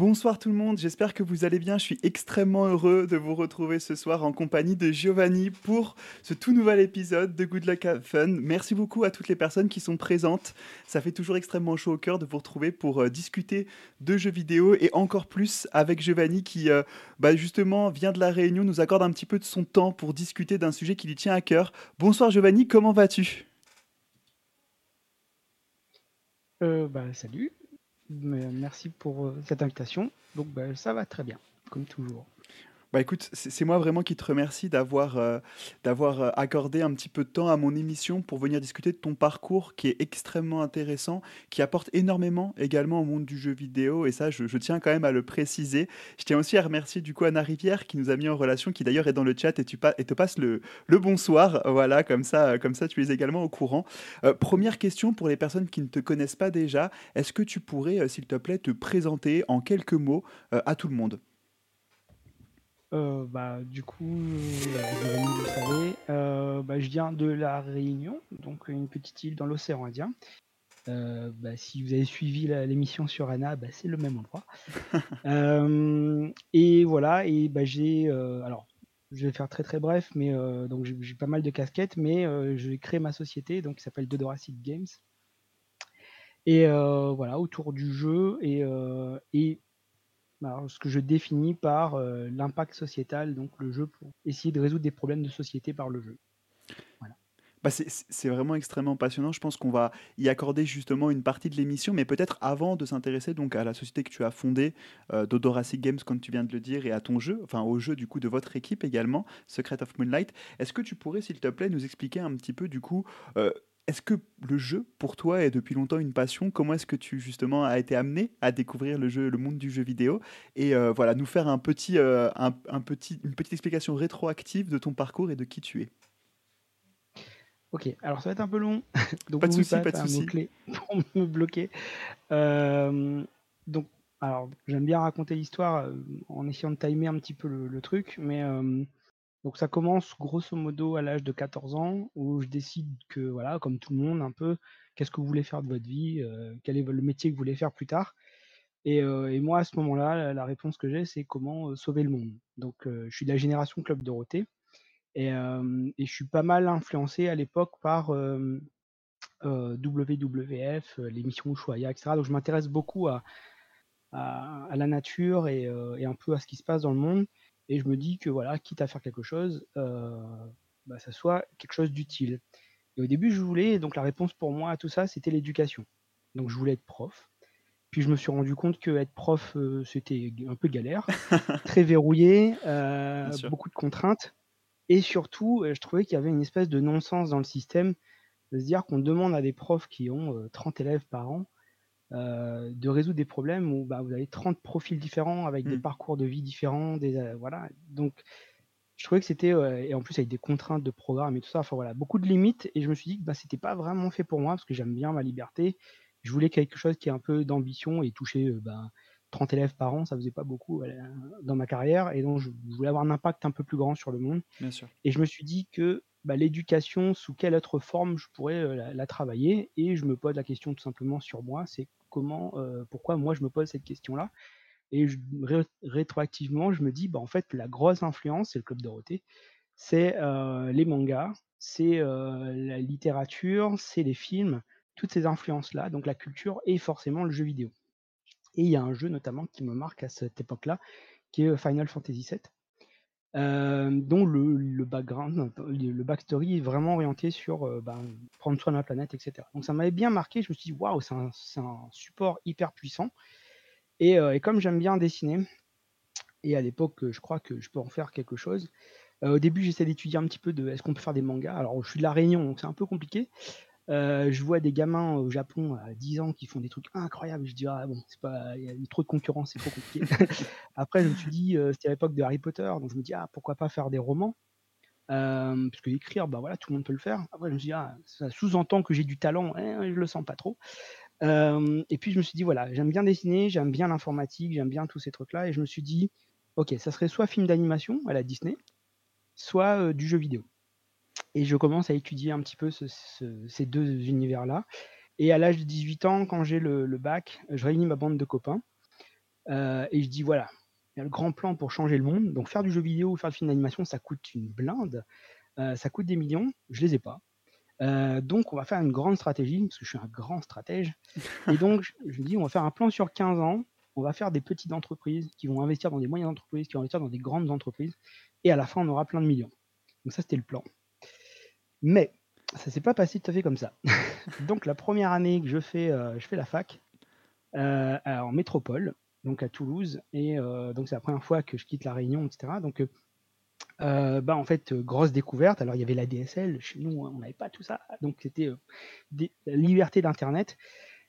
Bonsoir tout le monde, j'espère que vous allez bien. Je suis extrêmement heureux de vous retrouver ce soir en compagnie de Giovanni pour ce tout nouvel épisode de Good Luck Have Fun. Merci beaucoup à toutes les personnes qui sont présentes. Ça fait toujours extrêmement chaud au cœur de vous retrouver pour euh, discuter de jeux vidéo et encore plus avec Giovanni qui euh, bah, justement vient de la Réunion, nous accorde un petit peu de son temps pour discuter d'un sujet qui lui tient à cœur. Bonsoir Giovanni, comment vas-tu? Euh, bah, Salut, Merci pour euh, cette invitation. Donc, bah, ça va très bien, comme toujours. Bah écoute, c'est moi vraiment qui te remercie d'avoir euh, euh, accordé un petit peu de temps à mon émission pour venir discuter de ton parcours qui est extrêmement intéressant, qui apporte énormément également au monde du jeu vidéo et ça je, tiens quand même à le préciser. Je tiens aussi à remercier du coup Anna Rivière qui nous a mis en relation, qui d'ailleurs est dans le chat et te passe le, le bonsoir. Voilà, comme ça, comme ça tu es également au courant. Euh, première question pour les personnes qui ne te connaissent pas déjà, est-ce que tu pourrais s'il te plaît te présenter en quelques mots à tout le monde? Euh, bah, du coup, euh, vous savez, euh, bah, je viens de La Réunion, donc une petite île dans l'océan Indien. bah, si vous avez suivi l'émission sur Anna, bah, c'est le même endroit. et voilà, et bah, j'ai. alors, je vais faire très très bref, mais donc j'ai pas mal de casquettes, mais j'ai créé ma société donc, qui s'appelle Dodoracid Games. Et voilà, autour du jeu et, et ce que je définis par euh, l'impact sociétal, donc le jeu pour essayer de résoudre des problèmes de société par le jeu. Bah c'est vraiment extrêmement passionnant. Je pense qu'on va y accorder justement une partie de l'émission, mais peut-être avant de s'intéresser donc à la société que tu as fondée, euh, Games, comme tu viens de le dire, et à ton jeu, enfin au jeu du coup de votre équipe également, Secret of Moonlight. Est-ce que tu pourrais, s'il te plaît, nous expliquer un petit peu du coup euh, est-ce que le jeu, pour toi, est depuis longtemps une passion? Comment est-ce que tu, justement, as été amené à découvrir le, jeu, le monde du jeu vidéo? Et euh, voilà, nous faire un petit, euh, un, petit, une petite explication rétroactive de ton parcours et de qui tu es. Ok, alors ça va être un peu long. donc pas de souci, pas de souci. clé pour me bloquer. Euh, donc, alors, j'aime bien raconter l'histoire en essayant de timer un petit peu le, le truc, mais donc ça commence grosso modo à l'âge de 14 ans où je décide que voilà, comme tout le monde un peu, qu'est-ce que vous voulez faire de votre vie, euh, quel est le métier que vous voulez faire plus tard. Et, euh, moi à ce moment-là, la, réponse que j'ai, c'est comment euh, sauver le monde. Donc je suis de la génération Club Dorothée et, et je suis pas mal influencé à l'époque par WWF, l'émission Ushuaïa, etc. Donc je m'intéresse beaucoup à, la nature et un peu à ce qui se passe dans le monde. Et je me dis que voilà, quitte à faire quelque chose, euh, bah, ça soit quelque chose d'utile. Et au début, je voulais, donc la réponse pour moi à tout ça, c'était l'éducation. Donc je voulais être prof. Puis je me suis rendu compte que être prof, euh, c'était un peu galère, très verrouillé, euh, beaucoup de contraintes. Et surtout, je trouvais qu'il y avait une espèce de non-sens dans le système de se dire qu'on demande à des profs qui ont 30 élèves par an euh, de résoudre des problèmes où bah, vous avez 30 profils différents avec des mmh. parcours de vie différents, des, euh, voilà. Donc, je trouvais que c'était, et en plus avec des contraintes de programme et tout ça, enfin voilà, beaucoup de limites. Et je me suis dit que bah, c'était pas vraiment fait pour moi parce que j'aime bien ma liberté. Je voulais quelque chose qui ait un peu d'ambition et toucher 30 bah, élèves par an, ça faisait pas beaucoup dans ma carrière. Et donc, je voulais avoir un impact un peu plus grand sur le monde. Bien sûr. Et je me suis dit que bah, l'éducation, sous quelle autre forme je pourrais la, la, travailler Et je me pose la question tout simplement sur moi, c'est comment, euh, pourquoi moi je me pose cette question-là. Et rétroactivement, je me dis, bah, en fait, la grosse influence, c'est le Club Dorothée, c'est euh, les mangas, c'est euh, la littérature, c'est les films, toutes ces influences-là, donc la culture et forcément le jeu vidéo. Et il y a un jeu notamment qui me marque à cette époque-là, qui est Final Fantasy VII. Euh, dont le, background, le backstory est vraiment orienté sur euh, ben, prendre soin de la planète, etc. Donc ça m'avait bien marqué, je me suis dit, waouh, c'est un, un, support hyper puissant. Et, euh, et comme j'aime bien dessiner, et à l'époque, je crois que je peux en faire quelque chose. au début, j'essaie d'étudier un petit peu de est-ce qu'on peut faire des mangas? Alors, je suis de la Réunion, donc c'est un peu compliqué. Euh, je vois des gamins au Japon à 10 ans qui font des trucs incroyables. Je dis, ah bon, c'est pas, il y a trop de concurrence, c'est trop compliqué. Après, je me suis dit, euh, c'était à l'époque de Harry Potter, donc je me dis, ah, pourquoi pas faire des romans? Euh, Parce que écrire, bah voilà, tout le monde peut le faire. Après, je me suis dit, ah, ça sous-entend que j'ai du talent, hein, je le sens pas trop. et puis, je me suis dit, voilà, j'aime bien dessiner, j'aime bien l'informatique, j'aime bien tous ces trucs-là. Et je me suis dit, ok, ça serait soit film d'animation à la Disney, soit du jeu vidéo. Et je commence à étudier un petit peu ces deux univers-là. Et à l'âge de 18 ans, quand j'ai le, bac, je réunis ma bande de copains. et je dis voilà, il y a le grand plan pour changer le monde. Donc faire du jeu vidéo ou faire du film d'animation, ça coûte une blinde, ça coûte des millions, je les ai pas. donc on va faire une grande stratégie, parce que je suis un grand stratège. Et donc je me dis, on va faire un plan sur 15 ans, on va faire des petites entreprises qui vont investir dans des moyennes entreprises, qui vont investir dans des grandes entreprises, et à la fin on aura plein de millions. Donc ça c'était le plan. Mais ça s'est pas passé tout à fait comme ça. donc la première année que je fais, je fais la fac en métropole, donc à Toulouse. Et euh, donc c'est la première fois que je quitte la Réunion, etc. Donc euh, bah en fait grosse découverte. Alors il y avait la DSL, chez nous on n'avait pas tout ça, donc c'était euh, la liberté d'internet.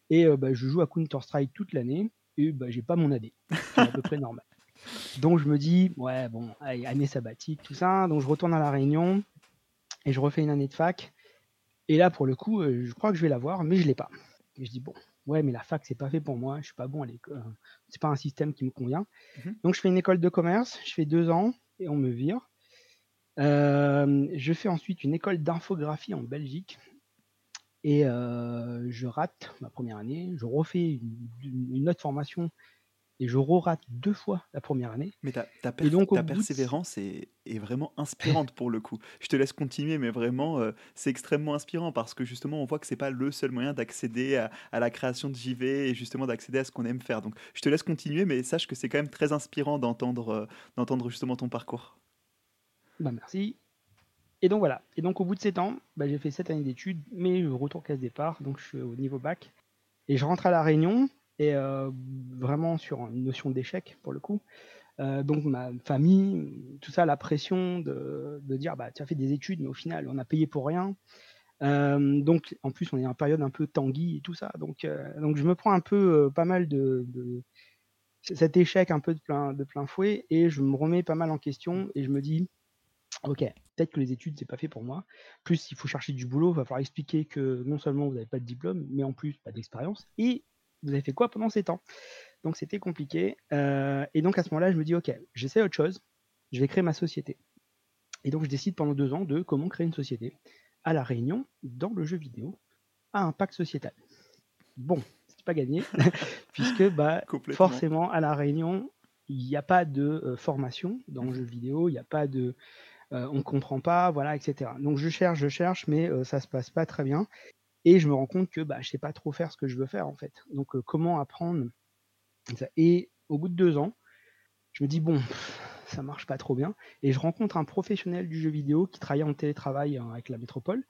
Et bah, je joue à Counter Strike toute l'année et bah, j'ai pas mon AD, c'est à peu près normal. Donc je me dis ouais bon année sabbatique tout ça, donc je retourne à la Réunion et je refais une année de fac. Et là pour le coup je crois que je vais l'avoir, mais je l'ai pas. Et je dis bon ouais, mais la fac, c'est pas fait pour moi, je suis pas bon à l'école, euh, c'est pas un système qui me convient. Mmh Donc, je fais une école de commerce, je fais deux ans et on me vire. Euh, je fais ensuite une école d'infographie en Belgique et euh, je rate ma première année. Je refais une autre formation et je rate deux fois la première année. Mais ta, ta, persévérance est, vraiment inspirante pour le coup. Je te laisse continuer, mais vraiment, euh, c'est extrêmement inspirant parce que justement, on voit que c'est pas le seul moyen d'accéder à, la création de JV et justement d'accéder à ce qu'on aime faire. Donc, je te laisse continuer, mais sache que c'est quand même très inspirant d'entendre euh, d'entendre justement ton parcours. Bah merci. Et donc voilà. Et donc au bout de sept ans, bah, j'ai fait sept années d'études, mais je retourne casse départ, donc je suis au niveau bac. Et je rentre à la Réunion, et vraiment sur une notion d'échec pour le coup. Donc ma famille, tout ça, la pression de, de, dire bah tu as fait des études, mais au final on a payé pour rien. Donc en plus on est en période un peu tanguy et tout ça. Donc, donc je me prends un peu pas mal de, de, cet échec un peu de plein, de plein fouet et je me remets pas mal en question et je me dis ok peut-être que les études c'est pas fait pour moi. Plus il faut chercher du boulot, il va falloir expliquer que non seulement vous n'avez pas de diplôme, mais en plus pas d'expérience et vous avez fait quoi pendant ces temps? Donc c'était compliqué. Euh, et donc à ce moment-là, je me dis, ok, j'essaie autre chose, je vais créer ma société. Et donc je décide pendant deux ans de comment créer une société à La Réunion, dans le jeu vidéo, à impact sociétal. Bon, c'est pas gagné, puisque bah, forcément à La Réunion, il n'y a pas de euh, formation dans le jeu vidéo, il n'y a pas de... Euh, on ne comprend pas, voilà, etc. Donc je cherche, je cherche, mais ça se passe pas très bien. Et je me rends compte que bah, je sais pas trop faire ce que je veux faire en fait. Donc euh, comment apprendre Et au bout de deux ans, je me dis bon, ça marche pas trop bien. Et je rencontre un professionnel du jeu vidéo qui travaillait en télétravail hein, avec la métropole.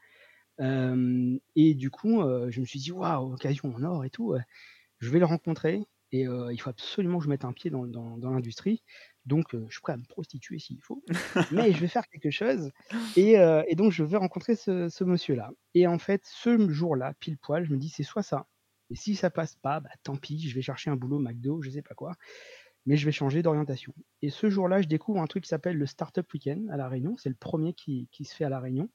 Euh, et du coup, euh, je me suis dit waouh, occasion en or et tout. je vais le rencontrer et il faut absolument que je mette un pied dans l'industrie. Donc, je suis prêt à me prostituer s'il faut, mais je vais faire quelque chose. Et, et donc, je vais rencontrer ce, ce monsieur-là. Et en fait, ce jour-là, pile poil, je me dis, c'est soit ça. Et si ça passe pas, bah, tant pis, je vais chercher un boulot McDo, je sais pas quoi. Mais je vais changer d'orientation. Et ce jour-là, je découvre un truc qui s'appelle le Startup Weekend à La Réunion. C'est le premier qui, qui, se fait à La Réunion.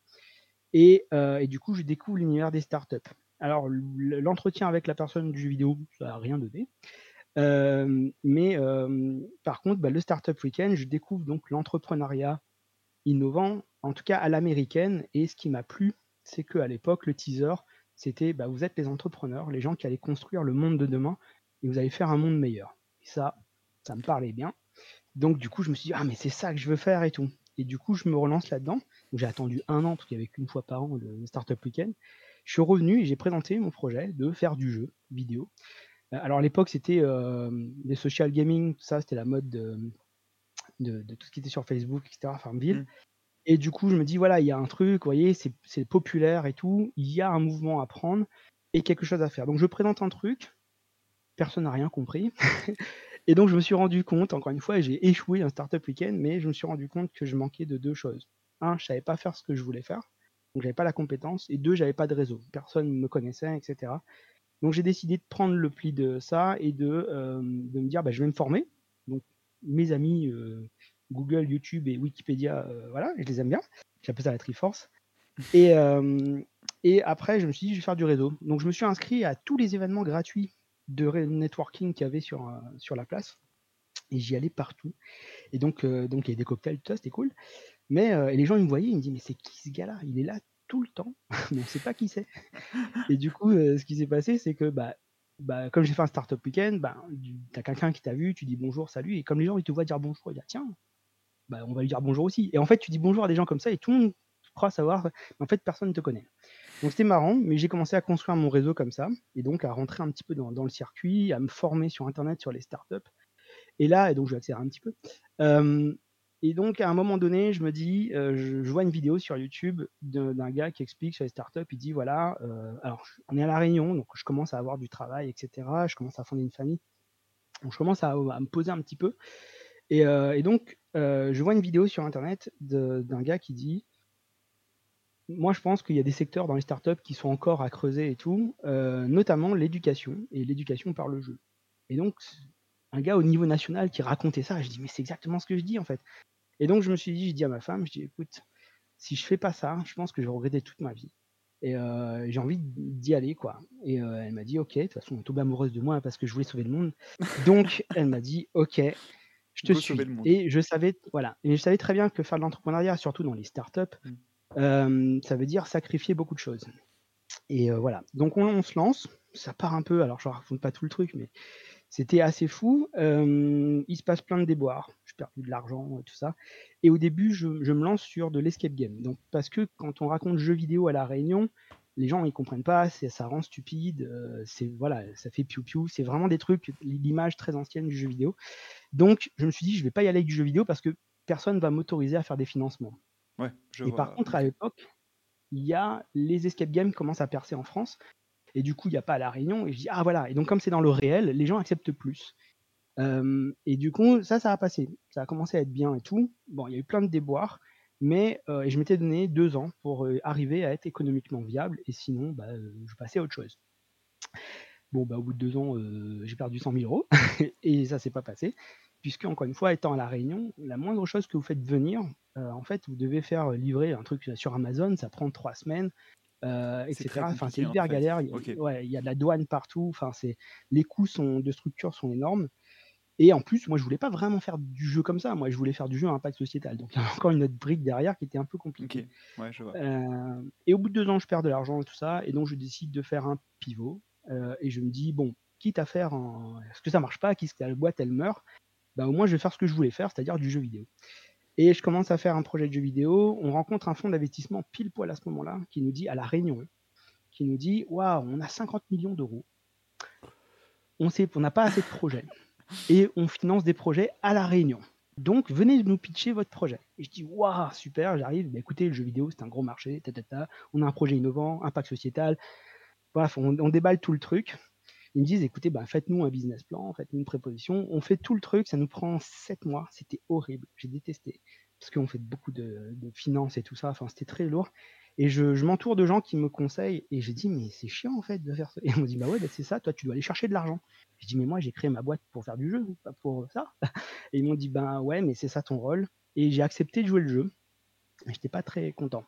Et, et du coup, je découvre l'univers des startups. Alors, l'entretien avec la personne du jeu vidéo, ça n'a rien donné. Mais par contre, bah, le Startup Weekend, je découvre donc l'entrepreneuriat innovant, en tout cas à l'américaine. Et ce qui m'a plu, c'est qu'à l'époque, le teaser, c'était bah, vous êtes les entrepreneurs, les gens qui allaient construire le monde de demain et vous allez faire un monde meilleur. Et ça, ça me parlait bien. Donc du coup, je me suis dit, ah mais c'est ça que je veux faire et tout. Et du coup, je me relance là-dedans. J'ai attendu un an, parce qu'il n'y avait qu'une fois par an le Startup Weekend. Je suis revenu et j'ai présenté mon projet de faire du jeu vidéo. Euh, alors à l'époque, c'était euh, les social gaming, tout ça, c'était la mode de, de, tout ce qui était sur Facebook, etc., Farmville. Mmh. Et du coup, je me dis, voilà, il y a un truc, vous voyez, c'est populaire et tout, il y a un mouvement à prendre et quelque chose à faire. Donc je présente un truc, personne n'a rien compris. et donc je me suis rendu compte, encore une fois, j'ai échoué un startup week-end, mais je me suis rendu compte que je manquais de deux choses. Un, je savais pas faire ce que je voulais faire, donc j'avais pas la compétence, et deux, j'avais pas de réseau, personne ne me connaissait, etc. Donc j'ai décidé de prendre le pli de ça et de, euh, de me dire bah, je vais me former. Donc mes amis euh, Google, YouTube et Wikipédia, euh, voilà, je les aime bien. J'appelle ça la Triforce. Et, et après, je me suis dit je vais faire du réseau. Donc je me suis inscrit à tous les événements gratuits de networking qu'il y avait sur, sur la place. Et j'y allais partout. Et donc, donc il y avait des cocktails, tout ça, c'était cool. Mais et les gens ils me voyaient, ils me disaient mais c'est qui ce gars-là? Il est là tout le temps, mais on ne sait pas qui c'est. Et du coup, euh, ce qui s'est passé, c'est que bah, bah, comme j'ai fait un startup week-end, bah, tu as quelqu'un qui t'a vu, tu dis bonjour, salut, et comme les gens ils te voient dire bonjour, ils disent tiens, bah, on va lui dire bonjour aussi. Et en fait, tu dis bonjour à des gens comme ça et tout le monde croit savoir, mais en fait, personne ne te connaît. Donc c'était marrant, mais j'ai commencé à construire mon réseau comme ça, et donc à rentrer un petit peu dans, le circuit, à me former sur Internet, sur les startups. Et là, et donc je vais accélérer un petit peu. Et donc à un moment donné, je me dis, je, vois une vidéo sur YouTube d'un gars qui explique sur les startups, il dit voilà, alors on est à la Réunion, donc je commence à avoir du travail, etc. Je commence à fonder une famille. Donc je commence à, me poser un petit peu. Et, et donc je vois une vidéo sur Internet d'un gars qui dit moi, je pense qu'il y a des secteurs dans les startups qui sont encore à creuser et tout, euh, notamment l'éducation et l'éducation par le jeu. Et donc, un gars au niveau national qui racontait ça, je dis mais c'est exactement ce que je dis en fait. Et donc je me suis dit, je dis à ma femme, je dis écoute, si je fais pas ça, je pense que je vais regretter toute ma vie. Et euh, j'ai envie d'y aller quoi. Et euh, elle m'a dit ok, de toute façon, elle est tombée amoureuse de moi parce que je voulais sauver le monde. Donc elle m'a dit ok, je te suis. Et je savais voilà, et je savais très bien que faire de l'entrepreneuriat, surtout dans les startups, mmh ça veut dire sacrifier beaucoup de choses. Et voilà. Donc on, se lance. Ça part un peu. Alors je raconte pas tout le truc, mais c'était assez fou. il se passe plein de déboires. Je perds de l'argent et tout ça. Et au début, je, me lance sur de l'escape game. Donc parce que quand on raconte jeux vidéo à la Réunion, les gens ils comprennent pas. Ça rend stupide. c'est voilà, ça fait piou piou. C'est vraiment des trucs, l'image très ancienne du jeu vidéo. Donc je me suis dit, je vais pas y aller avec du jeu vidéo parce que personne va m'autoriser à faire des financements. Et par contre, à l'époque, il y a les escape games commencent à percer en France. Et du coup, il n'y a pas à La Réunion. Et je dis, ah voilà. Et donc, comme c'est dans le réel, les gens acceptent plus. Et du coup, ça, ça a passé. Ça a commencé à être bien et tout. Bon, il y a eu plein de déboires. Mais et je m'étais donné deux ans pour arriver à être économiquement viable. Et sinon, bah, je passais à autre chose. Bon, bah, au bout de deux ans, j'ai perdu 100 000 euros. et ça s'est pas passé puisque encore une fois, étant à la Réunion, la moindre chose que vous faites venir, en fait, vous devez faire livrer un truc sur Amazon, ça prend trois semaines, euh, etc. Enfin, c'est hyper galère. Il y, a, ouais, il y a de la douane partout. Enfin, c'est les coûts sont, de structure sont énormes. Et en plus, moi, je voulais pas vraiment faire du jeu comme ça. Moi, je voulais faire du jeu à impact sociétal. Donc, il y a encore une autre brique derrière qui était un peu compliquée. Euh, et au bout de deux ans, je perds de l'argent et tout ça. Et donc, je décide de faire un pivot. et je me dis, bon, quitte à faire un... Est-ce que ça marche pas Quitte à la boîte, elle meurt bah, au moins je vais faire ce que je voulais faire, c'est-à-dire du jeu vidéo. Et je commence à faire un projet de jeu vidéo. On rencontre un fonds d'investissement pile poil à ce moment-là qui nous dit, à la Réunion, qui nous dit Waouh, on a 50 millions d'euros. On n'a pas assez de projets. Et on finance des projets à la Réunion. Donc, venez nous pitcher votre projet. Et je dis, waouh, super, j'arrive. Bah, écoutez, le jeu vidéo, c'est un gros marché. On a un projet innovant, impact sociétal. Bref, on déballe tout le truc. Ils me disent, écoutez, bah, faites-nous un business plan, faites-nous une préposition. On fait tout le truc, ça nous prend sept mois. C'était horrible, j'ai détesté. Parce qu'on fait beaucoup de, finances et tout ça, enfin, c'était très lourd. Et je, m'entoure de gens qui me conseillent. Et j'ai dit, mais c'est chiant en fait de faire ça. Et on me dit, bah ouais, bah, c'est ça, toi tu dois aller chercher de l'argent. Je dis, mais moi j'ai créé ma boîte pour faire du jeu, pas pour ça. Et ils m'ont dit, ben ouais, mais c'est ça ton rôle. Et j'ai accepté de jouer le jeu. Mais j'étais pas très content.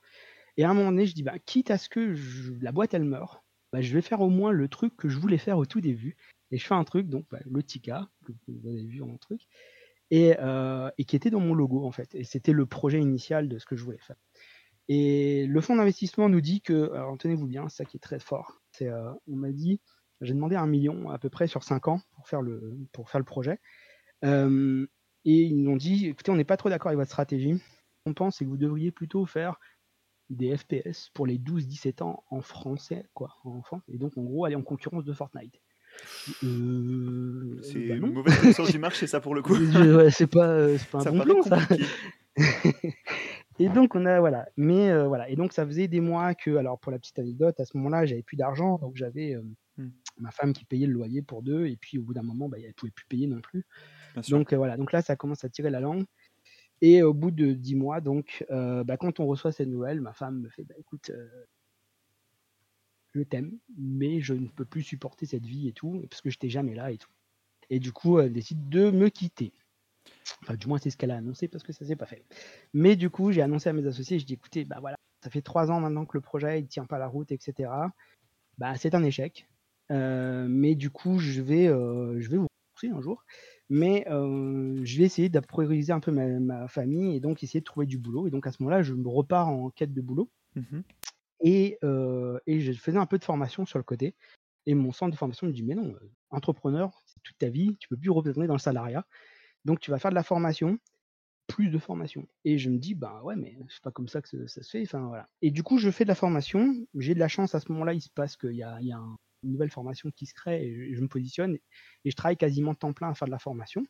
Et à un moment donné, je dis, bah, quitte à ce que la boîte elle meure, bah, je vais faire au moins le truc que je voulais faire au tout début. Et je fais un truc, donc bah, le Tika, que vous avez vu en truc, euh, et, qui était dans mon logo en fait. Et c'était le projet initial de ce que je voulais faire. Et le fonds d'investissement nous dit que, alors tenez-vous bien, ça qui est très fort, c'est, euh, on m'a dit, j'ai demandé un million à peu près sur cinq ans pour faire le, pour faire le projet. Euh, et ils nous ont dit, écoutez, on n'est pas trop d'accord avec votre stratégie. On pense que vous devriez plutôt faire des FPS pour les 12-17 ans en français, quoi, en enfant. Et donc, en gros, aller en concurrence de Fortnite. Euh, c'est bah une mauvaise connaissance du marché, ça, pour le coup. c'est pas, euh, pas un bon plan, ça. et donc, on a, voilà. Mais euh, voilà. Et donc, ça faisait des mois que, alors, pour la petite anecdote, à ce moment-là, j'avais plus d'argent. Donc, j'avais hmm. ma femme qui payait le loyer pour deux. Et puis, au bout d'un moment, bah, elle pouvait plus payer non plus. Donc, voilà. Donc là, ça commence à tirer la langue. Et au bout de dix mois, donc, euh, bah, quand on reçoit cette nouvelle, ma femme me fait bah, écoute, euh, je t'aime, mais je ne peux plus supporter cette vie et tout, parce que je n'étais jamais là et tout. Et du coup, elle décide de me quitter. Enfin, du moins, c'est ce qu'elle a annoncé parce que ça s'est pas fait. Mais du coup, j'ai annoncé à mes associés, je dis écoutez, bah voilà, ça fait trois ans maintenant que le projet ne tient pas la route, etc. Bah, c'est un échec. Euh, mais du coup, je vais, je vais vous remercier un jour mais je vais essayer de prioriser un peu ma, famille et donc essayer de trouver du boulot. Et donc à ce moment-là, je me repars en quête de boulot. Mmh et, et je faisais un peu de formation sur le côté. Et mon centre de formation me dit: «Mais non, entrepreneur, c'est toute ta vie, tu peux plus retourner dans le salariat, donc tu vas faire de la formation, plus de formation». Et je me dis: «Bah ouais, mais c'est pas comme ça que ça se fait», enfin voilà. Et du coup, je fais de la formation, j'ai de la chance à ce moment-là, il se passe qu'il y a, il y a une nouvelle formation qui se crée et je, me positionne et je travaille quasiment temps plein à faire de la formation.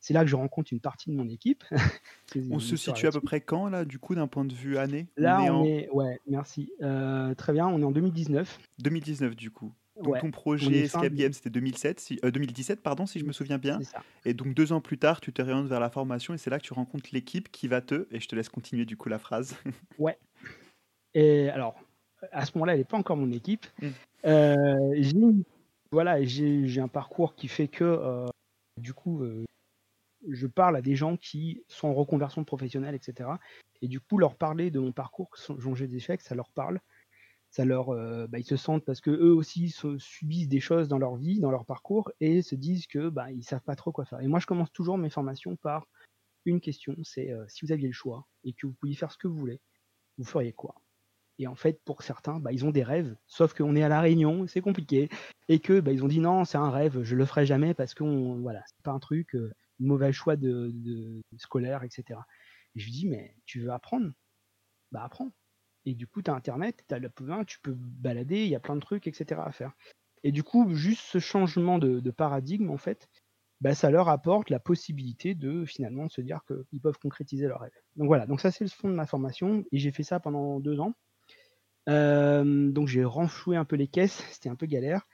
C'est là que je rencontre une partie de mon équipe. on se situe à peu près quand, là, du coup, d'un point de vue année? Là, on est, ouais, merci. Euh, très bien, on est en 2019. 2019, du coup. Donc ton projet Escape Game, c'était 2007, 2017, euh, pardon, si je me souviens bien. Et donc deux ans plus tard, tu te réorientes vers la formation et c'est là que tu rencontres l'équipe qui va te, et je te laisse continuer du coup la phrase. ouais. Et alors, à ce moment-là, elle n'est pas encore mon équipe. Mmh. Euh, j'ai, voilà, j'ai, un parcours qui fait que, du coup, je parle à des gens qui sont en reconversion professionnelle, etc. Et du coup, leur parler de mon parcours, dont j'ai des échecs, ça leur parle. Ça leur, euh, bah, ils se sentent parce que eux aussi subissent des choses dans leur vie, dans leur parcours, et se disent que bah, ils savent pas trop quoi faire. Et moi, je commence toujours mes formations par une question, c'est euh, si vous aviez le choix et que vous pouviez faire ce que vous voulez, vous feriez quoi? Et en fait, pour certains, bah, ils ont des rêves, sauf qu'on est à la Réunion, c'est compliqué, et que bah, ils ont dit non, c'est un rêve, je le ferai jamais parce que voilà, c'est pas un truc. Euh, mauvais choix de, scolaire, etc. Et je lui dis, mais tu veux apprendre? Bah apprends. Et du coup, tu as Internet, tu le tu peux balader, il y a plein de trucs, etc. à faire. Et du coup, juste ce changement de, paradigme, en fait, bah, ça leur apporte la possibilité de finalement se dire qu'ils peuvent concrétiser leur rêve. Donc voilà, donc ça c'est le fond de ma formation, et j'ai fait ça pendant deux ans. Euh, donc j'ai renfloué un peu les caisses, c'était un peu galère,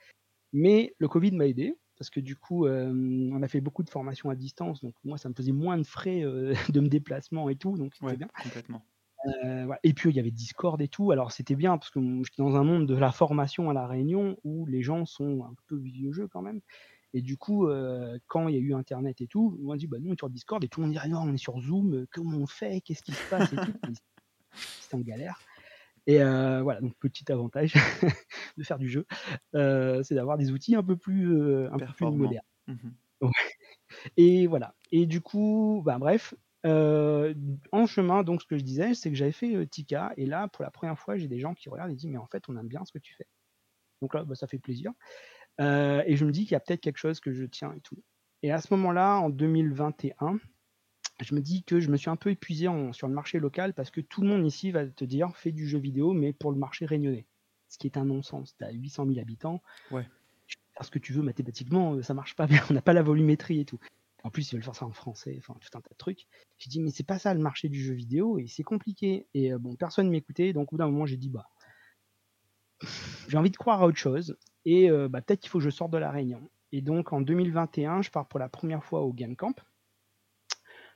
mais le Covid m'a aidé, parce que du coup, euh, on a fait beaucoup de formations à distance, donc moi, ça me faisait moins de frais euh, de me déplacement et tout, donc c'était bien. Complètement. Et puis il y avait Discord et tout, alors c'était bien parce que j'étais dans un monde de la formation à la Réunion où les gens sont un peu vieux jeu quand même. Et du coup, quand il y a eu Internet et tout, on a dit bah nous on est sur Discord et tout le monde dirait non on est sur Zoom, comment on fait, qu'est-ce qui se passe et tout? C'était en galère. Et euh, voilà, donc petit avantage de faire du jeu, euh, c'est d'avoir des outils un peu plus, euh, un peu plus modernes. Mmh et voilà. Et du coup, bah, bref, en chemin, donc ce que je disais, c'est que j'avais fait Tika, et là, pour la première fois, j'ai des gens qui regardent et disent, mais en fait, on aime bien ce que tu fais. Donc là, bah, ça fait plaisir. et je me dis qu'il y a peut-être quelque chose que je tiens et tout. Et à ce moment-là, en 2021, je me dis que je me suis un peu épuisé sur le marché local parce que tout le monde ici va te dire fais du jeu vidéo, mais pour le marché réunionnais. Ce qui est un non-sens. Tu as 800 000 habitants. Ouais. Tu peux faire ce que tu veux mathématiquement, euh, ça marche pas bien. On n'a pas la volumétrie et tout. En plus, ils veulent faire ça en français, enfin tout un tas de trucs. J'ai dit, mais c'est pas ça le marché du jeu vidéo et c'est compliqué. Et euh, bon, personne m'écoutait. Donc au bout d'un moment, j'ai dit, bah, j'ai envie de croire à autre chose. Et euh, bah, peut-être qu'il faut que je sorte de la Réunion. Et donc en 2021, je pars pour la première fois au Game Camp.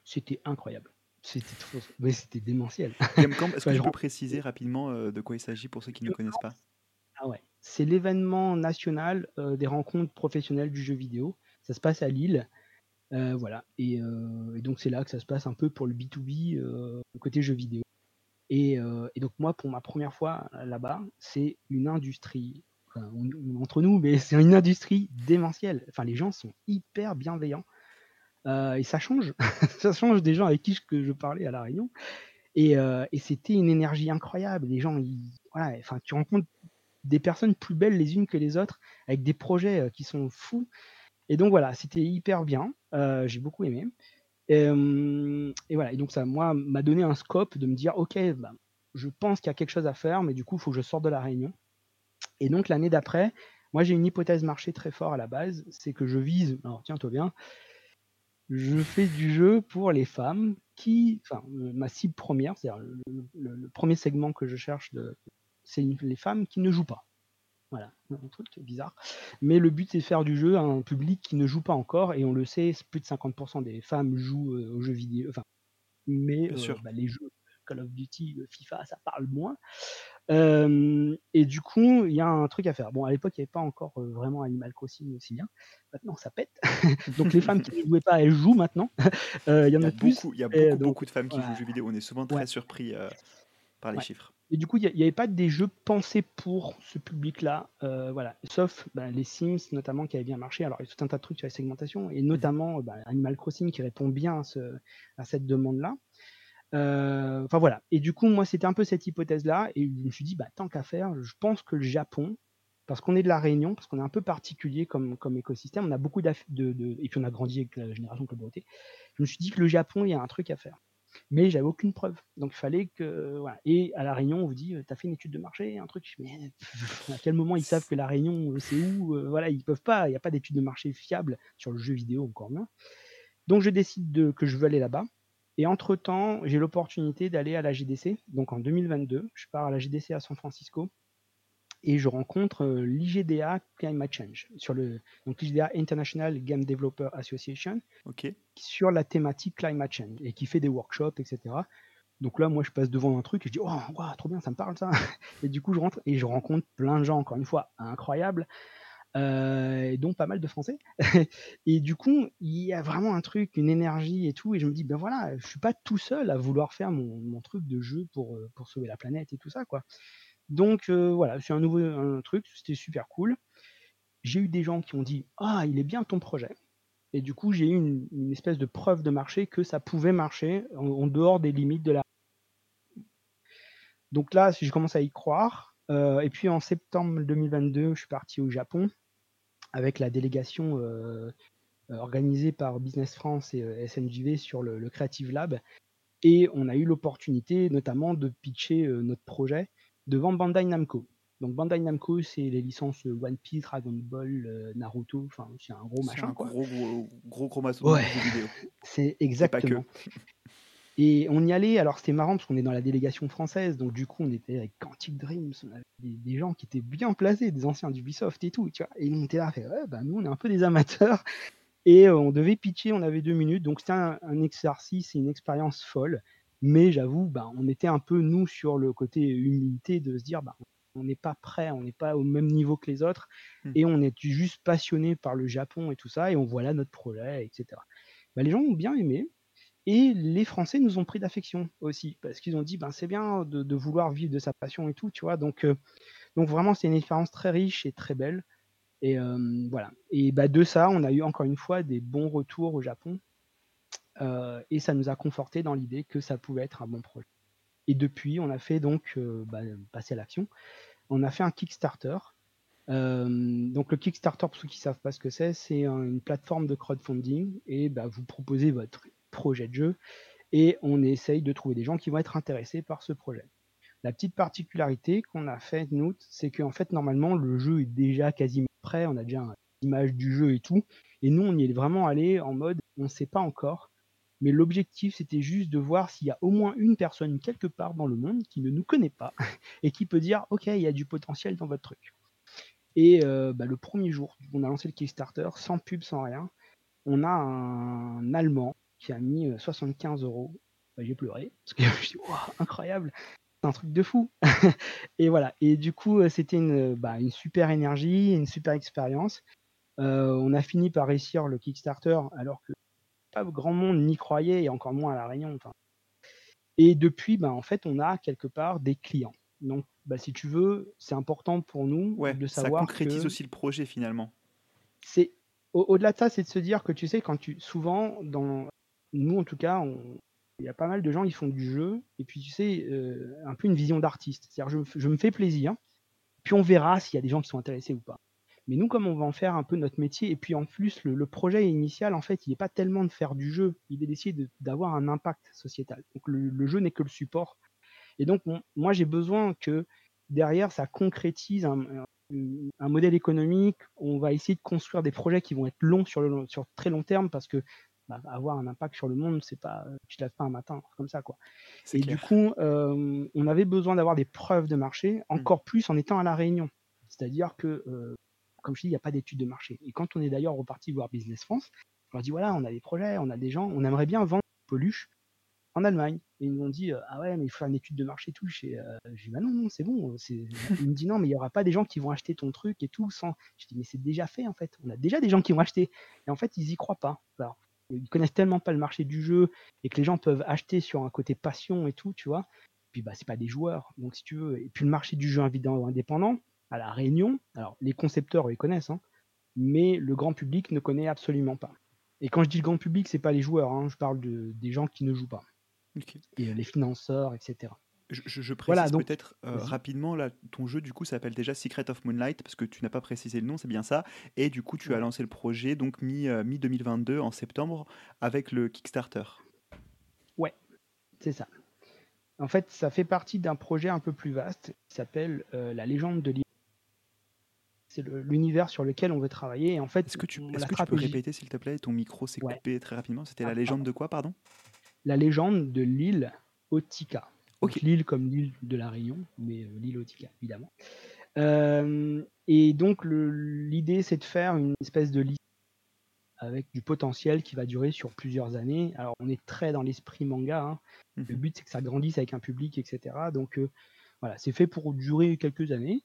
C'était incroyable. C'était trop... Mais c'était démentiel. est-ce que tu peux préciser rapidement euh, de quoi il s'agit pour ceux qui ne connaissent pas? Ah ouais, c'est l'événement national euh, des rencontres professionnelles du jeu vidéo. Ça se passe à Lille. Euh, voilà. Et, donc c'est là que ça se passe un peu pour le B2B, côté jeu vidéo. Et, et, donc moi, pour ma première fois là-bas, c'est une industrie, entre nous, mais c'est une industrie démentielle. Enfin, les gens sont hyper bienveillants. Euh, et ça change, ça change des gens avec qui je, que je parlais à La Réunion. Et, euh, c'était une énergie incroyable. Les gens, voilà, enfin, tu rencontres des personnes plus belles les unes que les autres, avec des projets euh, qui sont fous. Et donc voilà, c'était hyper bien. J'ai beaucoup aimé. Et, voilà. Donc ça, moi, m'a donné un scope de me dire, ok, bah, je pense qu'il y a quelque chose à faire, mais du coup, il faut que je sorte de la Réunion. Et donc l'année d'après, moi, j'ai une hypothèse marché très fort à la base, c'est que je vise, alors tiens-toi bien, je fais du jeu pour les femmes qui, enfin, ma cible première, c'est-à-dire le, premier segment que je cherche, c'est les femmes qui ne jouent pas. Voilà, un truc bizarre. Mais le but, c'est de faire du jeu à un public qui ne joue pas encore, et on le sait, plus de 50% des femmes jouent euh, aux jeux vidéo, enfin, mais euh, bah, les jeux Call of Duty, FIFA, ça parle moins et du coup, il y a un truc à faire. Bon, à l'époque, il n'y avait pas encore vraiment Animal Crossing aussi bien. Maintenant, ça pète. donc les femmes qui ne jouaient pas, elles jouent maintenant. Il y en a, beaucoup, Il y a beaucoup, beaucoup de femmes qui jouent aux jeux vidéo. On est souvent très surpris par les chiffres. Et du coup, il n'y avait pas des jeux pensés pour ce public-là, voilà. Sauf bah, les Sims, notamment, qui avaient bien marché. Alors, il y a tout un tas de trucs sur la segmentation, et mmh notamment bah, Animal Crossing qui répond bien à, ce, à cette demande-là. Euh, enfin voilà. Et du coup, moi, c'était un peu cette hypothèse-là. Et je me suis dit, bah, tant qu'à faire, je pense que le Japon, parce qu'on est de la Réunion, parce qu'on est un peu particulier comme, comme écosystème, on a beaucoup de, de, et puis on a grandi avec la génération Club Beauté. Je me suis dit que le Japon, il y a un truc à faire. Mais j'avais aucune preuve. Donc il fallait que. Et à La Réunion, on vous dit Tu as fait une étude de marché, un truc? Mais à quel moment ils savent que La Réunion, c'est où Voilà, ils peuvent pas. Il n'y a pas d'étude de marché fiable sur le jeu vidéo, encore moins. Donc je décide de, que je veux aller là-bas. Et entre-temps, j'ai l'opportunité d'aller à la GDC. Donc en 2022, je pars à la GDC à San Francisco et je rencontre l'IGDA Climate Change, sur le, donc l'IGDA International Game Developer Association, sur la thématique Climate Change, et qui fait des workshops, etc. Donc là, moi, je passe devant un truc et je dis, oh, trop bien, ça me parle ça. et du coup, je rentre et je rencontre plein de gens, encore une fois, incroyables, euh, dont pas mal de Français. et du coup, il y a vraiment un truc, une énergie et tout. Et je me dis, ben voilà, je suis pas tout seul à vouloir faire mon, truc de jeu pour, pour sauver la planète et tout ça, quoi. Donc voilà, c'est un nouveau truc, c'était super cool. J'ai eu des gens qui ont dit Ah, il est bien ton projet. Et du coup, j'ai eu une, espèce de preuve de marché que ça pouvait marcher en, dehors des limites de la. Donc là, je commence à y croire, et puis en septembre 2022, je suis parti au Japon avec la délégation organisée par Business France et SNJV sur le, le, Creative Lab. Et on a eu l'opportunité notamment de pitcher notre projet devant Bandai Namco. Donc Bandai Namco, c'est les licences One Piece, Dragon Ball, euh, Naruto, enfin c'est un gros machin. Un quoi. gros gros gros, vidéo. C'est exactement. Et on y allait, alors c'était marrant parce qu'on est dans la délégation française, donc du coup on était avec Quantic Dreams, on avait des, gens qui étaient bien placés, des anciens d'Ubisoft et tout, tu vois. Et on était là, fait, ouais, bah, nous on est un peu des amateurs, et euh, on devait pitcher, on avait deux minutes, donc c'était un, un exercice et une expérience folle. Mais j'avoue, bah, on était un peu, nous, sur le côté humilité de se dire, bah, on n'est pas prêt, on n'est pas au même niveau que les autres, mmh. et on est juste passionné par le Japon et tout ça, et on voit là notre projet, etc. Bah, les gens ont bien aimé, et les Français nous ont pris d'affection aussi, parce qu'ils ont dit, ben, c'est bien de, vouloir vivre de sa passion et tout, tu vois. Donc, euh, donc vraiment, c'est une expérience très riche et très belle. Et voilà. Et bah, de ça, on a eu encore une fois des bons retours au Japon. Euh, et ça nous a conforté dans l'idée que ça pouvait être un bon projet. Et depuis, on a fait donc euh, bah, passer à l'action. On a fait un Kickstarter. Donc le Kickstarter, pour ceux qui ne savent pas ce que c'est, c'est une plateforme de crowdfunding et bah, vous proposez votre projet de jeu et on essaye de trouver des gens qui vont être intéressés par ce projet. La petite particularité qu'on a fait, nous, c'est qu'en fait, normalement, le jeu est déjà quasiment prêt, on a déjà une image du jeu et tout, et nous, on y est vraiment allé en mode, on ne sait pas encore, mais l'objectif, c'était juste de voir s'il y a au moins une personne quelque part dans le monde qui ne nous connaît pas et qui peut dire Ok, il y a du potentiel dans votre truc. Et euh, bah, le premier jour, on a lancé le Kickstarter sans pub, sans rien. On a un Allemand qui a mis 75 euh, euros. Bah, j'ai pleuré parce que je me suis dit incroyable, c'est un truc de fou. et voilà. Et du coup, euh, c'était une, bah, une super énergie, une super expérience. on a fini par réussir le Kickstarter alors que pas grand monde n'y croyait, et encore moins à La Réunion. Et depuis, ben, en fait, on a quelque part des clients. Donc, bah, si tu veux, c'est important pour nous de savoir. Ça concrétise aussi le projet finalement. C'est au-delà de ça, c'est de se dire que tu sais, quand tu souvent, dans nous en tout cas, il y a pas mal de gens qui font du jeu, et puis tu sais, euh, un peu une vision d'artiste. C'est-à-dire, je, me fais plaisir, puis on verra s'il y a des gens qui sont intéressés ou pas. Mais nous, comme on va en faire un peu notre métier, et puis en plus, le, projet initial, en fait, il n'est pas tellement de faire du jeu, il est d'essayer d'avoir un impact sociétal. Donc le, jeu n'est que le support. Et donc, moi, j'ai besoin que derrière, ça concrétise un, modèle économique. On va essayer de construire des projets qui vont être longs sur, sur très long terme, parce que bah, avoir un impact sur le monde, c'est pas, tu te lèves pas un matin comme ça, quoi. Et du coup, euh, on avait besoin d'avoir des preuves de marché, mmh. encore plus en étant à la Réunion. C'est-à-dire que euh, comme je dis, il n'y a pas d'études de marché. Et quand on est d'ailleurs reparti voir Business France, on leur dit voilà, on a des projets, on a des gens, on aimerait bien vendre Poluche en Allemagne. Et ils nous ont dit euh, ah ouais, mais il faut faire une étude de marché et tout. J'ai euh, dit bah non, non, c'est bon. Il me dit non, mais il n'y aura pas des gens qui vont acheter ton truc et tout sans. Je dis mais c'est déjà fait en fait. On a déjà des gens qui vont acheter. Et en fait, ils y croient pas. Alors, ils connaissent tellement pas le marché du jeu et que les gens peuvent acheter sur un côté passion et tout, tu vois. Puis bah c'est pas des joueurs. Donc si tu veux, et puis le marché du jeu indépendant, à La Réunion, alors les concepteurs ils connaissent, hein, mais le grand public ne connaît absolument pas. Et quand je dis le grand public, c'est pas les joueurs, hein, je parle de, des gens qui ne jouent pas. Et euh, les financeurs, etc. Je, précise peut-être euh, rapidement, là, ton jeu du coup s'appelle déjà Secret of Moonlight parce que tu n'as pas précisé le nom, c'est bien ça. Et du coup, tu as lancé le projet donc mi, euh, mi 2022 en septembre avec le Kickstarter. Ouais, c'est ça. En fait, ça fait partie d'un projet un peu plus vaste qui s'appelle euh, La légende de l'île. C'est l'univers sur lequel on veut travailler. en fait, est-ce que tu, peux répéter s'il te plaît? Ton micro s'est coupé très rapidement. C'était la ah, légende de quoi, pardon? La légende de l'île Otika l'île comme l'île de la Réunion, mais euh, l'île Otica, évidemment. Euh, et donc l'idée c'est de faire une espèce de liste avec du potentiel qui va durer sur plusieurs années. Alors on est très dans l'esprit manga. Hein. Le mhm. but c'est que ça grandisse avec un public, etc. Donc euh, voilà, c'est fait pour durer quelques années.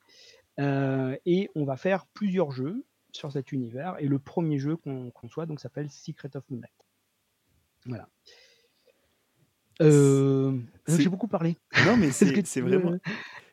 et on va faire plusieurs jeux sur cet univers. Et le premier jeu qu'on conçoit donc s'appelle Secret of Moonlight. Voilà. Euh, j'ai beaucoup parlé. Non, mais c'est vraiment.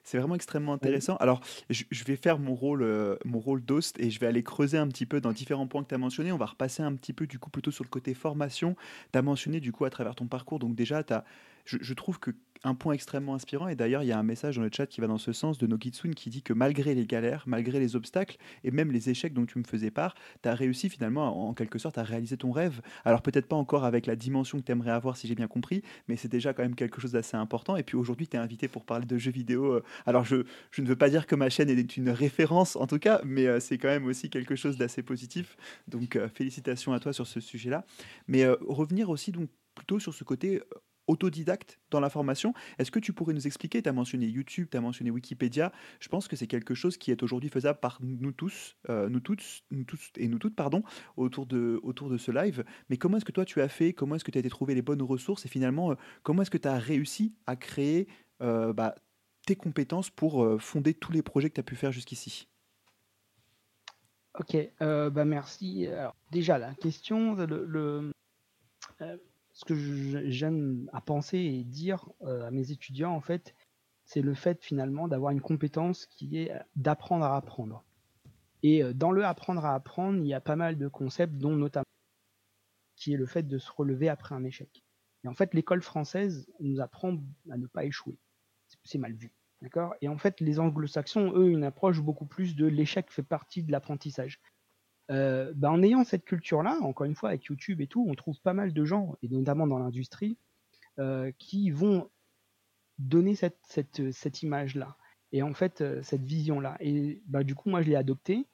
C'est vraiment extrêmement intéressant. Alors, je, vais faire mon rôle, euh, mon rôle d'host et je vais aller creuser un petit peu dans différents points que tu as mentionnés. On va repasser un petit peu, du coup, plutôt sur le côté formation. Tu as mentionné, du coup, à travers ton parcours. Donc, déjà, as, je, trouve que un point extrêmement inspirant. Et d'ailleurs, il y a un message dans le chat qui va dans ce sens de Nogitsun qui dit que malgré les galères, malgré les obstacles et même les échecs dont tu me faisais part, tu as réussi finalement, en quelque sorte, à réaliser ton rêve. Alors peut-être pas encore avec la dimension que tu aimerais avoir, si j'ai bien compris, mais c'est déjà quand même quelque chose d'assez important. Et puis aujourd'hui, tu es invité pour parler de jeux vidéo. Euh, alors je, je, ne veux pas dire que ma chaîne est une référence, en tout cas, mais euh, c'est quand même aussi quelque chose d'assez positif. Donc euh, félicitations à toi sur ce sujet-là. Mais revenir aussi donc plutôt sur ce côté autodidacte dans la formation. Est-ce que tu pourrais nous expliquer, tu as mentionné YouTube, tu as mentionné Wikipédia, je pense que c'est quelque chose qui est aujourd'hui faisable par nous tous, euh, nous toutes, nous tous et nous toutes, pardon, autour de, autour de ce live. Mais comment est-ce que toi tu as fait, comment est-ce que tu as été trouver les bonnes ressources? Et finalement, euh, comment est-ce que tu as réussi à créer euh, bah, tes compétences pour fonder tous les projets que tu as pu faire jusqu'ici? Ok, bah merci. Alors, déjà, la question, le ce que j'aime à penser et dire euh, à mes étudiants, en fait, c'est le fait finalement d'avoir une compétence qui est d'apprendre à apprendre. Et euh, dans le apprendre à apprendre, il y a pas mal de concepts, dont notamment qui est le fait de se relever après un échec. Et en fait, l'école française nous apprend à ne pas échouer. C'est mal vu. Et en fait, les anglo-saxons, eux, une approche beaucoup plus de l'échec fait partie de l'apprentissage. Euh, bah, en ayant cette culture-là, encore une fois, avec YouTube et tout, on trouve pas mal de gens, et notamment dans l'industrie, euh, qui vont donner cette, image-là, et en fait, euh, cette vision-là. Et bah, du coup, moi, je l'ai adopté,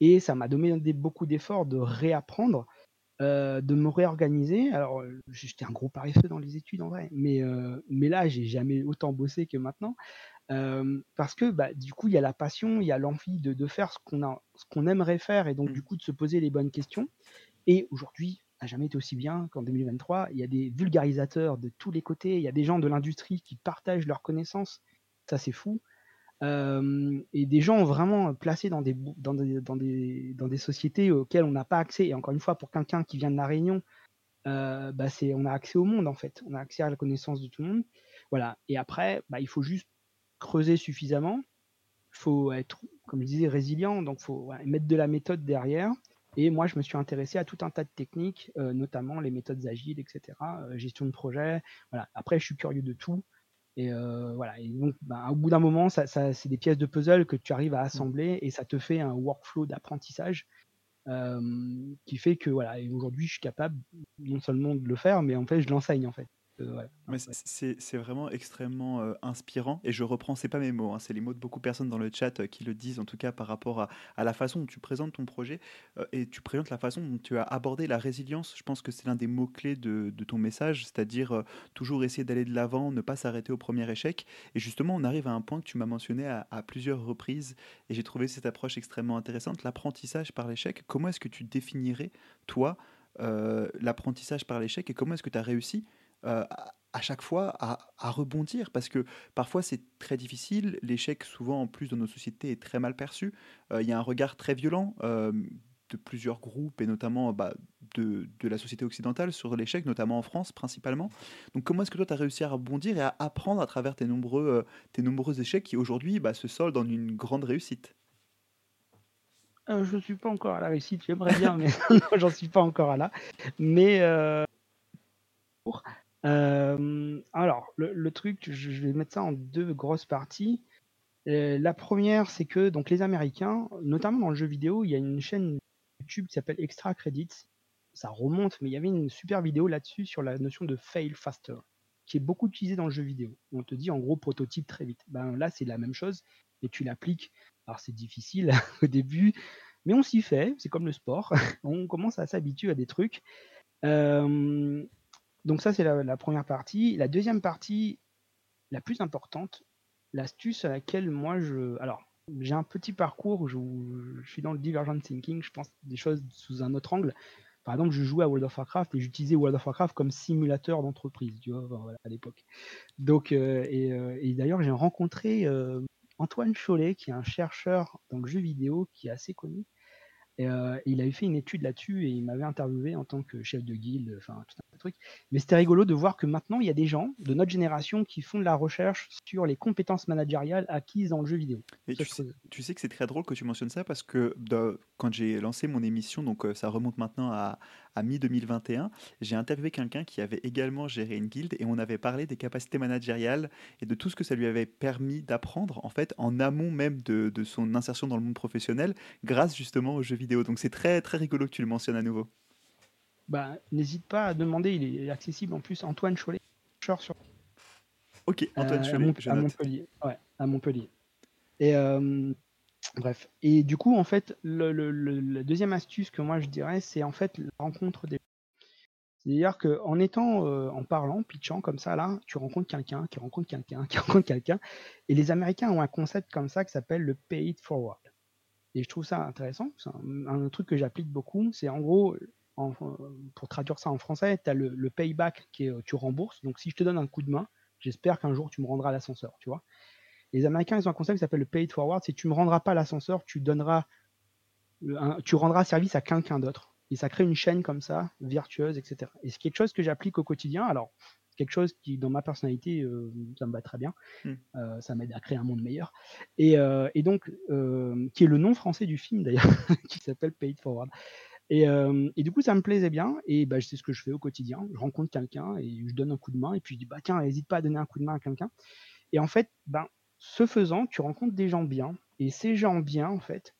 et ça m'a donné beaucoup d'efforts de réapprendre, de me réorganiser. Alors, j'étais un gros paresseux dans les études en vrai, mais, mais là, j'ai jamais autant bossé que maintenant parce que bah, du coup, il y a la passion, il y a l'envie de, de, faire ce qu'on a, ce qu'on aimerait faire, et donc mmh. du coup de se poser les bonnes questions. Et aujourd'hui, n'a jamais été aussi bien qu'en 2023. Il y a des vulgarisateurs de tous les côtés, il y a des gens de l'industrie qui partagent leurs connaissances. Ça, c'est fou. et des gens vraiment placés dans des, dans des, dans des, dans des sociétés auxquelles on n'a pas accès. Et encore une fois, pour quelqu'un qui vient de la Réunion, euh, bah c'est, on a accès au monde en fait. On a accès à la connaissance de tout le monde. Voilà. Et après, bah, il faut juste creuser suffisamment. Il faut être, comme je disais, résilient, donc il faut mettre de la méthode derrière. Et moi, je me suis intéressé à tout un tas de techniques, euh, notamment les méthodes agiles, etc., euh, gestion de projet. Voilà. Après, je suis curieux de tout. Et euh, voilà. Et donc, ben, au bout d'un moment, ça, c'est des pièces de puzzle que tu arrives à assembler et ça te fait un workflow d'apprentissage qui fait que voilà. aujourd'hui, je suis capable non seulement de le faire, mais en fait, je l'enseigne en fait. C'est vraiment extrêmement euh, inspirant et je reprends, c'est pas mes mots, hein, c'est les mots de beaucoup de personnes dans le chat euh, qui le disent en tout cas par rapport à, à la façon dont tu présentes ton projet euh, et tu présentes la façon dont tu as abordé la résilience. Je pense que c'est l'un des mots-clés de, de, ton message, c'est-à-dire toujours essayer d'aller de l'avant, ne pas s'arrêter au premier échec. Et justement, on arrive à un point que tu m'as mentionné à, à, plusieurs reprises et j'ai trouvé cette approche extrêmement intéressante, l'apprentissage par l'échec. Comment est-ce que tu définirais, toi, l'apprentissage par l'échec et comment est-ce que tu as réussi euh, à chaque fois à, rebondir parce que parfois c'est très difficile. L'échec, souvent en plus dans nos sociétés, est très mal perçu. Euh, il y a un regard très violent euh, de plusieurs groupes et notamment bah, de, de, la société occidentale sur l'échec, notamment en France principalement. Donc comment est-ce que toi tu as réussi à rebondir et à apprendre à travers tes nombreux, tes nombreux échecs qui aujourd'hui bah, se soldent en une grande réussite? Je ne suis pas encore à la réussite, j'aimerais bien, mais j'en suis pas encore à là. Mais alors, le, truc, je, vais mettre ça en deux grosses parties. la première, c'est que donc les Américains, notamment dans le jeu vidéo, il y a une chaîne YouTube qui s'appelle Extra Credits. Ça remonte, mais il y avait une super vidéo là-dessus sur la notion de fail faster, qui est beaucoup utilisée dans le jeu vidéo. On te dit en gros prototype très vite. Ben là, c'est la même chose et tu l'appliques. Alors c'est difficile au début, mais on s'y fait. C'est comme le sport. on commence à s'habituer à des trucs. Donc ça, c'est la, première partie. La deuxième partie, la plus importante, l'astuce à laquelle moi je... Alors, j'ai un petit parcours où je, suis dans le divergent thinking, je pense des choses sous un autre angle. Par exemple, je jouais à World of Warcraft et j'utilisais World of Warcraft comme simulateur d'entreprise, tu vois, à l'époque. Donc, euh, euh, et, d'ailleurs, j'ai rencontré euh, Antoine Chollet, qui est un chercheur dans le jeu vidéo, qui est assez connu, euh, il avait fait une étude là-dessus et il m'avait interviewé en tant que chef de guilde, enfin tout un truc. Mais c'était rigolo de voir que maintenant il y a des gens de notre génération qui font de la recherche sur les compétences managériales acquises dans le jeu vidéo. tu, sais, que c'est très drôle que tu mentionnes ça parce que quand j'ai lancé mon émission, donc euh, ça remonte maintenant à, à mi-2021, j'ai interviewé quelqu'un qui avait également géré une guilde et on avait parlé des capacités managériales et de tout ce que ça lui avait permis d'apprendre en fait en amont même de, de son insertion dans le monde professionnel grâce justement aux jeux vidéo donc c'est très très rigolo que tu le mentionnes à nouveau. Bah, n'hésite pas à demander, il est accessible en plus. Antoine Cholet, sur. Ok, Antoine euh, Cholet, à, Montpellier. Ouais, à Montpellier. Et euh, bref. Et du coup, en fait, le, la deuxième astuce que moi je dirais, c'est en fait la rencontre des. C'est-à-dire qu'en étant, euh, en parlant, pitchant comme ça, là, tu rencontres quelqu'un, qui rencontre quelqu'un, qui rencontre quelqu'un. Et les Américains ont un concept comme ça qui s'appelle le pay it forward. Et je trouve ça intéressant. C'est un, truc que j'applique beaucoup. C'est en gros, pour traduire ça en français, tu as le, payback qui est tu rembourses. Donc si je te donne un coup de main, j'espère qu'un jour tu me rendras l'ascenseur, tu vois. Les Américains, ils ont un concept qui s'appelle le pay it forward. Si tu me rendras pas l'ascenseur, tu donneras, tu rendras service à quelqu'un d'autre. Et ça crée une chaîne comme ça, virtueuse, etc. Et c'est quelque chose que j'applique au quotidien. Alors, quelque chose qui, dans ma personnalité, euh, ça me va très bien. Hmm. Euh, ça m'aide à créer un monde meilleur. Et, euh, et donc, qui est le nom français du film d'ailleurs, qui s'appelle Pay It Forward. Et, et, du coup, ça me plaisait bien. Et bah, c'est ce que je fais au quotidien. Je rencontre quelqu'un et je donne un coup de main. Et puis je dis, bah tiens, n'hésite pas à donner un coup de main à quelqu'un. Et en fait, ben, ce faisant, tu rencontres des gens bien. Et ces gens bien, en fait,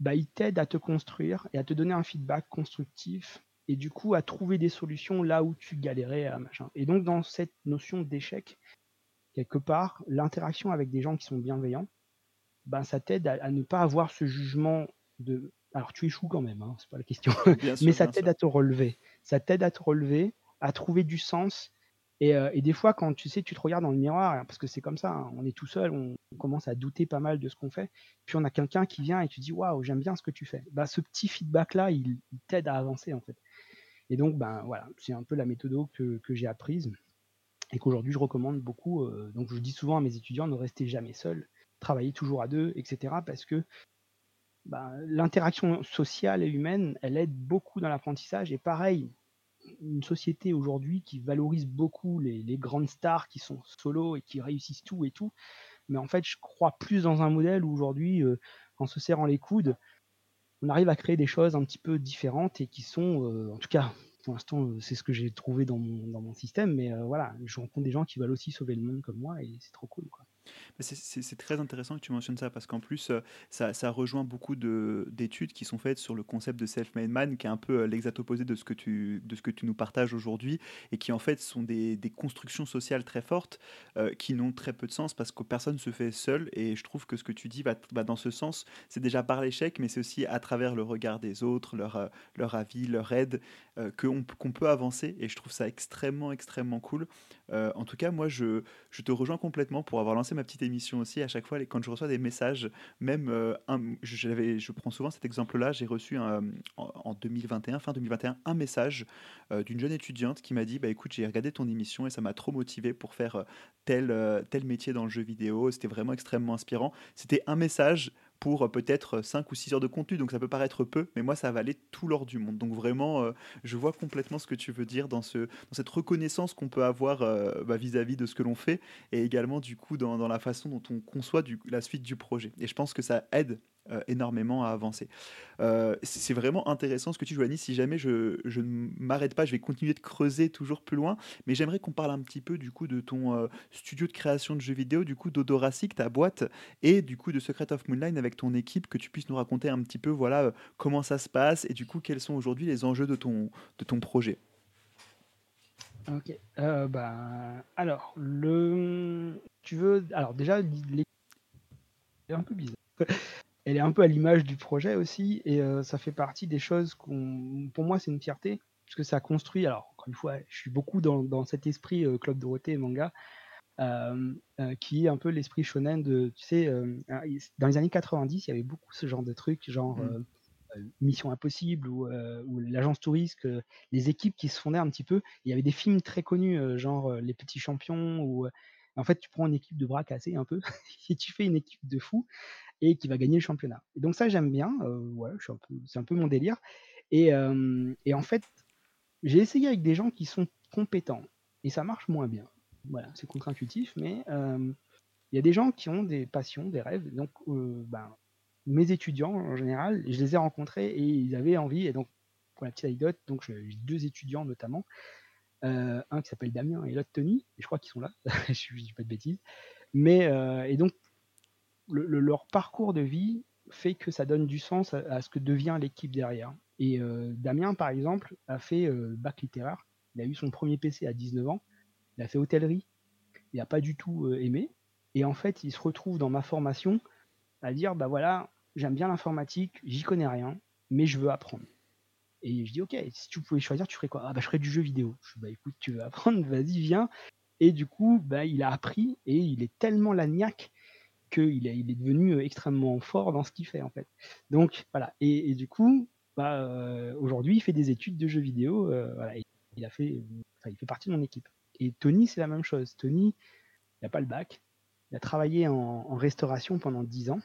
bah, ils t'aident à te construire et à te donner un feedback constructif et du coup à trouver des solutions là où tu galérais à machin. Et donc dans cette notion d'échec, quelque part, l'interaction avec des gens qui sont bienveillants, ben ça t'aide à, ne pas avoir ce jugement de alors tu échoues quand même, hein, c'est pas la question, mais ça t'aide à te relever, ça t'aide à te relever, à trouver du sens. Et, euh, et, des fois, quand tu sais, tu te regardes dans le miroir, parce que c'est comme ça, hein, on est tout seul, on, commence à douter pas mal de ce qu'on fait. Puis on a quelqu'un qui vient et tu dis waouh, j'aime bien ce que tu fais. Bah, ce petit feedback là, il, t'aide à avancer en fait. Et donc, ben voilà, c'est un peu la méthode que, que j'ai apprise et qu'aujourd'hui je recommande beaucoup. Euh, donc, je dis souvent à mes étudiants ne restez jamais seuls, travaillez toujours à deux, etc. Parce que ben, l'interaction sociale et humaine, elle aide beaucoup dans l'apprentissage. Et pareil, une société aujourd'hui qui valorise beaucoup les, grandes stars qui sont solo et qui réussissent tout et tout. Mais en fait, je crois plus dans un modèle où aujourd'hui, euh, en se serrant les coudes, on arrive à créer des choses un petit peu différentes et qui sont, euh, en tout cas, pour l'instant, euh, c'est ce que j'ai trouvé dans mon, dans mon système, mais voilà, je rencontre des gens qui veulent aussi sauver le monde comme moi et c'est trop cool. Quoi. C'est très intéressant que tu mentionnes ça parce qu'en plus, euh, ça, rejoint beaucoup d'études qui sont faites sur le concept de self-made man, qui est un peu euh, l'exact opposé de ce, que tu, de ce que tu nous partages aujourd'hui et qui en fait sont des, des constructions sociales très fortes euh, qui n'ont très peu de sens parce que personne se fait seul. Et je trouve que ce que tu dis va, va dans ce sens. C'est déjà par l'échec, mais c'est aussi à travers le regard des autres, leur, leur avis, leur aide, qu'on peut avancer. Et je trouve ça extrêmement, extrêmement cool. en tout cas, moi, je, te rejoins complètement pour avoir lancé ma petite émission aussi, à chaque fois, quand je reçois des messages, même, euh, un, je, prends souvent cet exemple-là, j'ai reçu un, en, 2021, fin 2021, un message euh, d'une jeune étudiante qui m'a dit, bah écoute, j'ai regardé ton émission et ça m'a trop motivé pour faire euh, tel, tel métier dans le jeu vidéo, c'était vraiment extrêmement inspirant. C'était un message pour euh, peut-être 5 ou 6 heures de contenu. Donc ça peut paraître peu, mais moi ça valait tout l'or du monde. Donc vraiment, euh, je vois complètement ce que tu veux dire dans, ce, dans cette reconnaissance qu'on peut avoir euh, bah, vis-à-vis de ce que l'on fait et également du coup dans, dans la façon dont on conçoit la suite du projet. Et je pense que ça aide euh, énormément à avancer. Euh, c'est vraiment intéressant ce que tu dis, Si jamais je, ne m'arrête pas, je vais continuer de creuser toujours plus loin. Mais j'aimerais qu'on parle un petit peu du coup de ton euh, studio de création de jeux vidéo, du coup d'Odoracic, ta boîte, et du coup de Secret of Moonline avec ton équipe, que tu puisses nous raconter un petit peu voilà comment ça se passe et du coup quels sont aujourd'hui les enjeux de ton, de ton projet. Ok. Euh, bah, alors, le. Tu veux. Alors, déjà, elle est un peu bizarre. Elle est un peu à l'image du projet aussi, et euh, ça fait partie des choses qu'on. Pour moi, c'est une fierté, parce que ça construit. Alors, encore une fois, je suis beaucoup dans, dans cet esprit euh, Club Dorothée et manga, qui est un peu l'esprit shonen de. Tu sais, dans les années 90, il y avait beaucoup ce genre de trucs, genre. Mmh. Euh, Mission Impossible ou, euh, l'agence touriste, les équipes qui se fondaient un petit peu. Il y avait des films très connus, euh, genre Les Petits Champions, ou en fait, tu prends une équipe de bras cassés un peu, et tu fais une équipe de fous, et qui va gagner le championnat. Et donc ça, j'aime bien, ouais, c'est un peu mon délire. Et, et en fait, j'ai essayé avec des gens qui sont compétents, et ça marche moins bien. Voilà, c'est contre-intuitif, mais il y a des gens qui ont des passions, des rêves, donc ben, mes étudiants en général, je les ai rencontrés et ils avaient envie. Et donc, pour la petite anecdote, donc j'ai deux étudiants notamment, euh, un qui s'appelle Damien et l'autre Tony, et je crois qu'ils sont là, je ne dis pas de bêtises. Mais euh, et donc leur parcours de vie fait que ça donne du sens à, ce que devient l'équipe derrière. Et euh, Damien, par exemple, a fait bac littéraire. Il a eu son premier PC à 19 ans. Il a fait hôtellerie. Il n'a pas du tout aimé. Et en fait, il se retrouve dans ma formation à dire bah voilà, j'aime bien l'informatique, j'y connais rien, mais je veux apprendre. Et je dis, ok, si tu pouvais choisir, tu ferais quoi? Ah, bah, je ferais du jeu vidéo. Je dis, bah, écoute, tu veux apprendre, vas-y, viens. Et du coup, bah, il a appris et il est tellement lagnac qu'il est, il devenu euh, extrêmement fort dans ce qu'il fait, en fait. Donc, voilà. Et, du coup, bah, euh, aujourd'hui, il fait des études de jeux vidéo. Euh, il, fait, il partie de mon équipe. Et Tony, c'est la même chose. Tony, il n'a pas le bac. Il a travaillé en, restauration pendant 10 ans.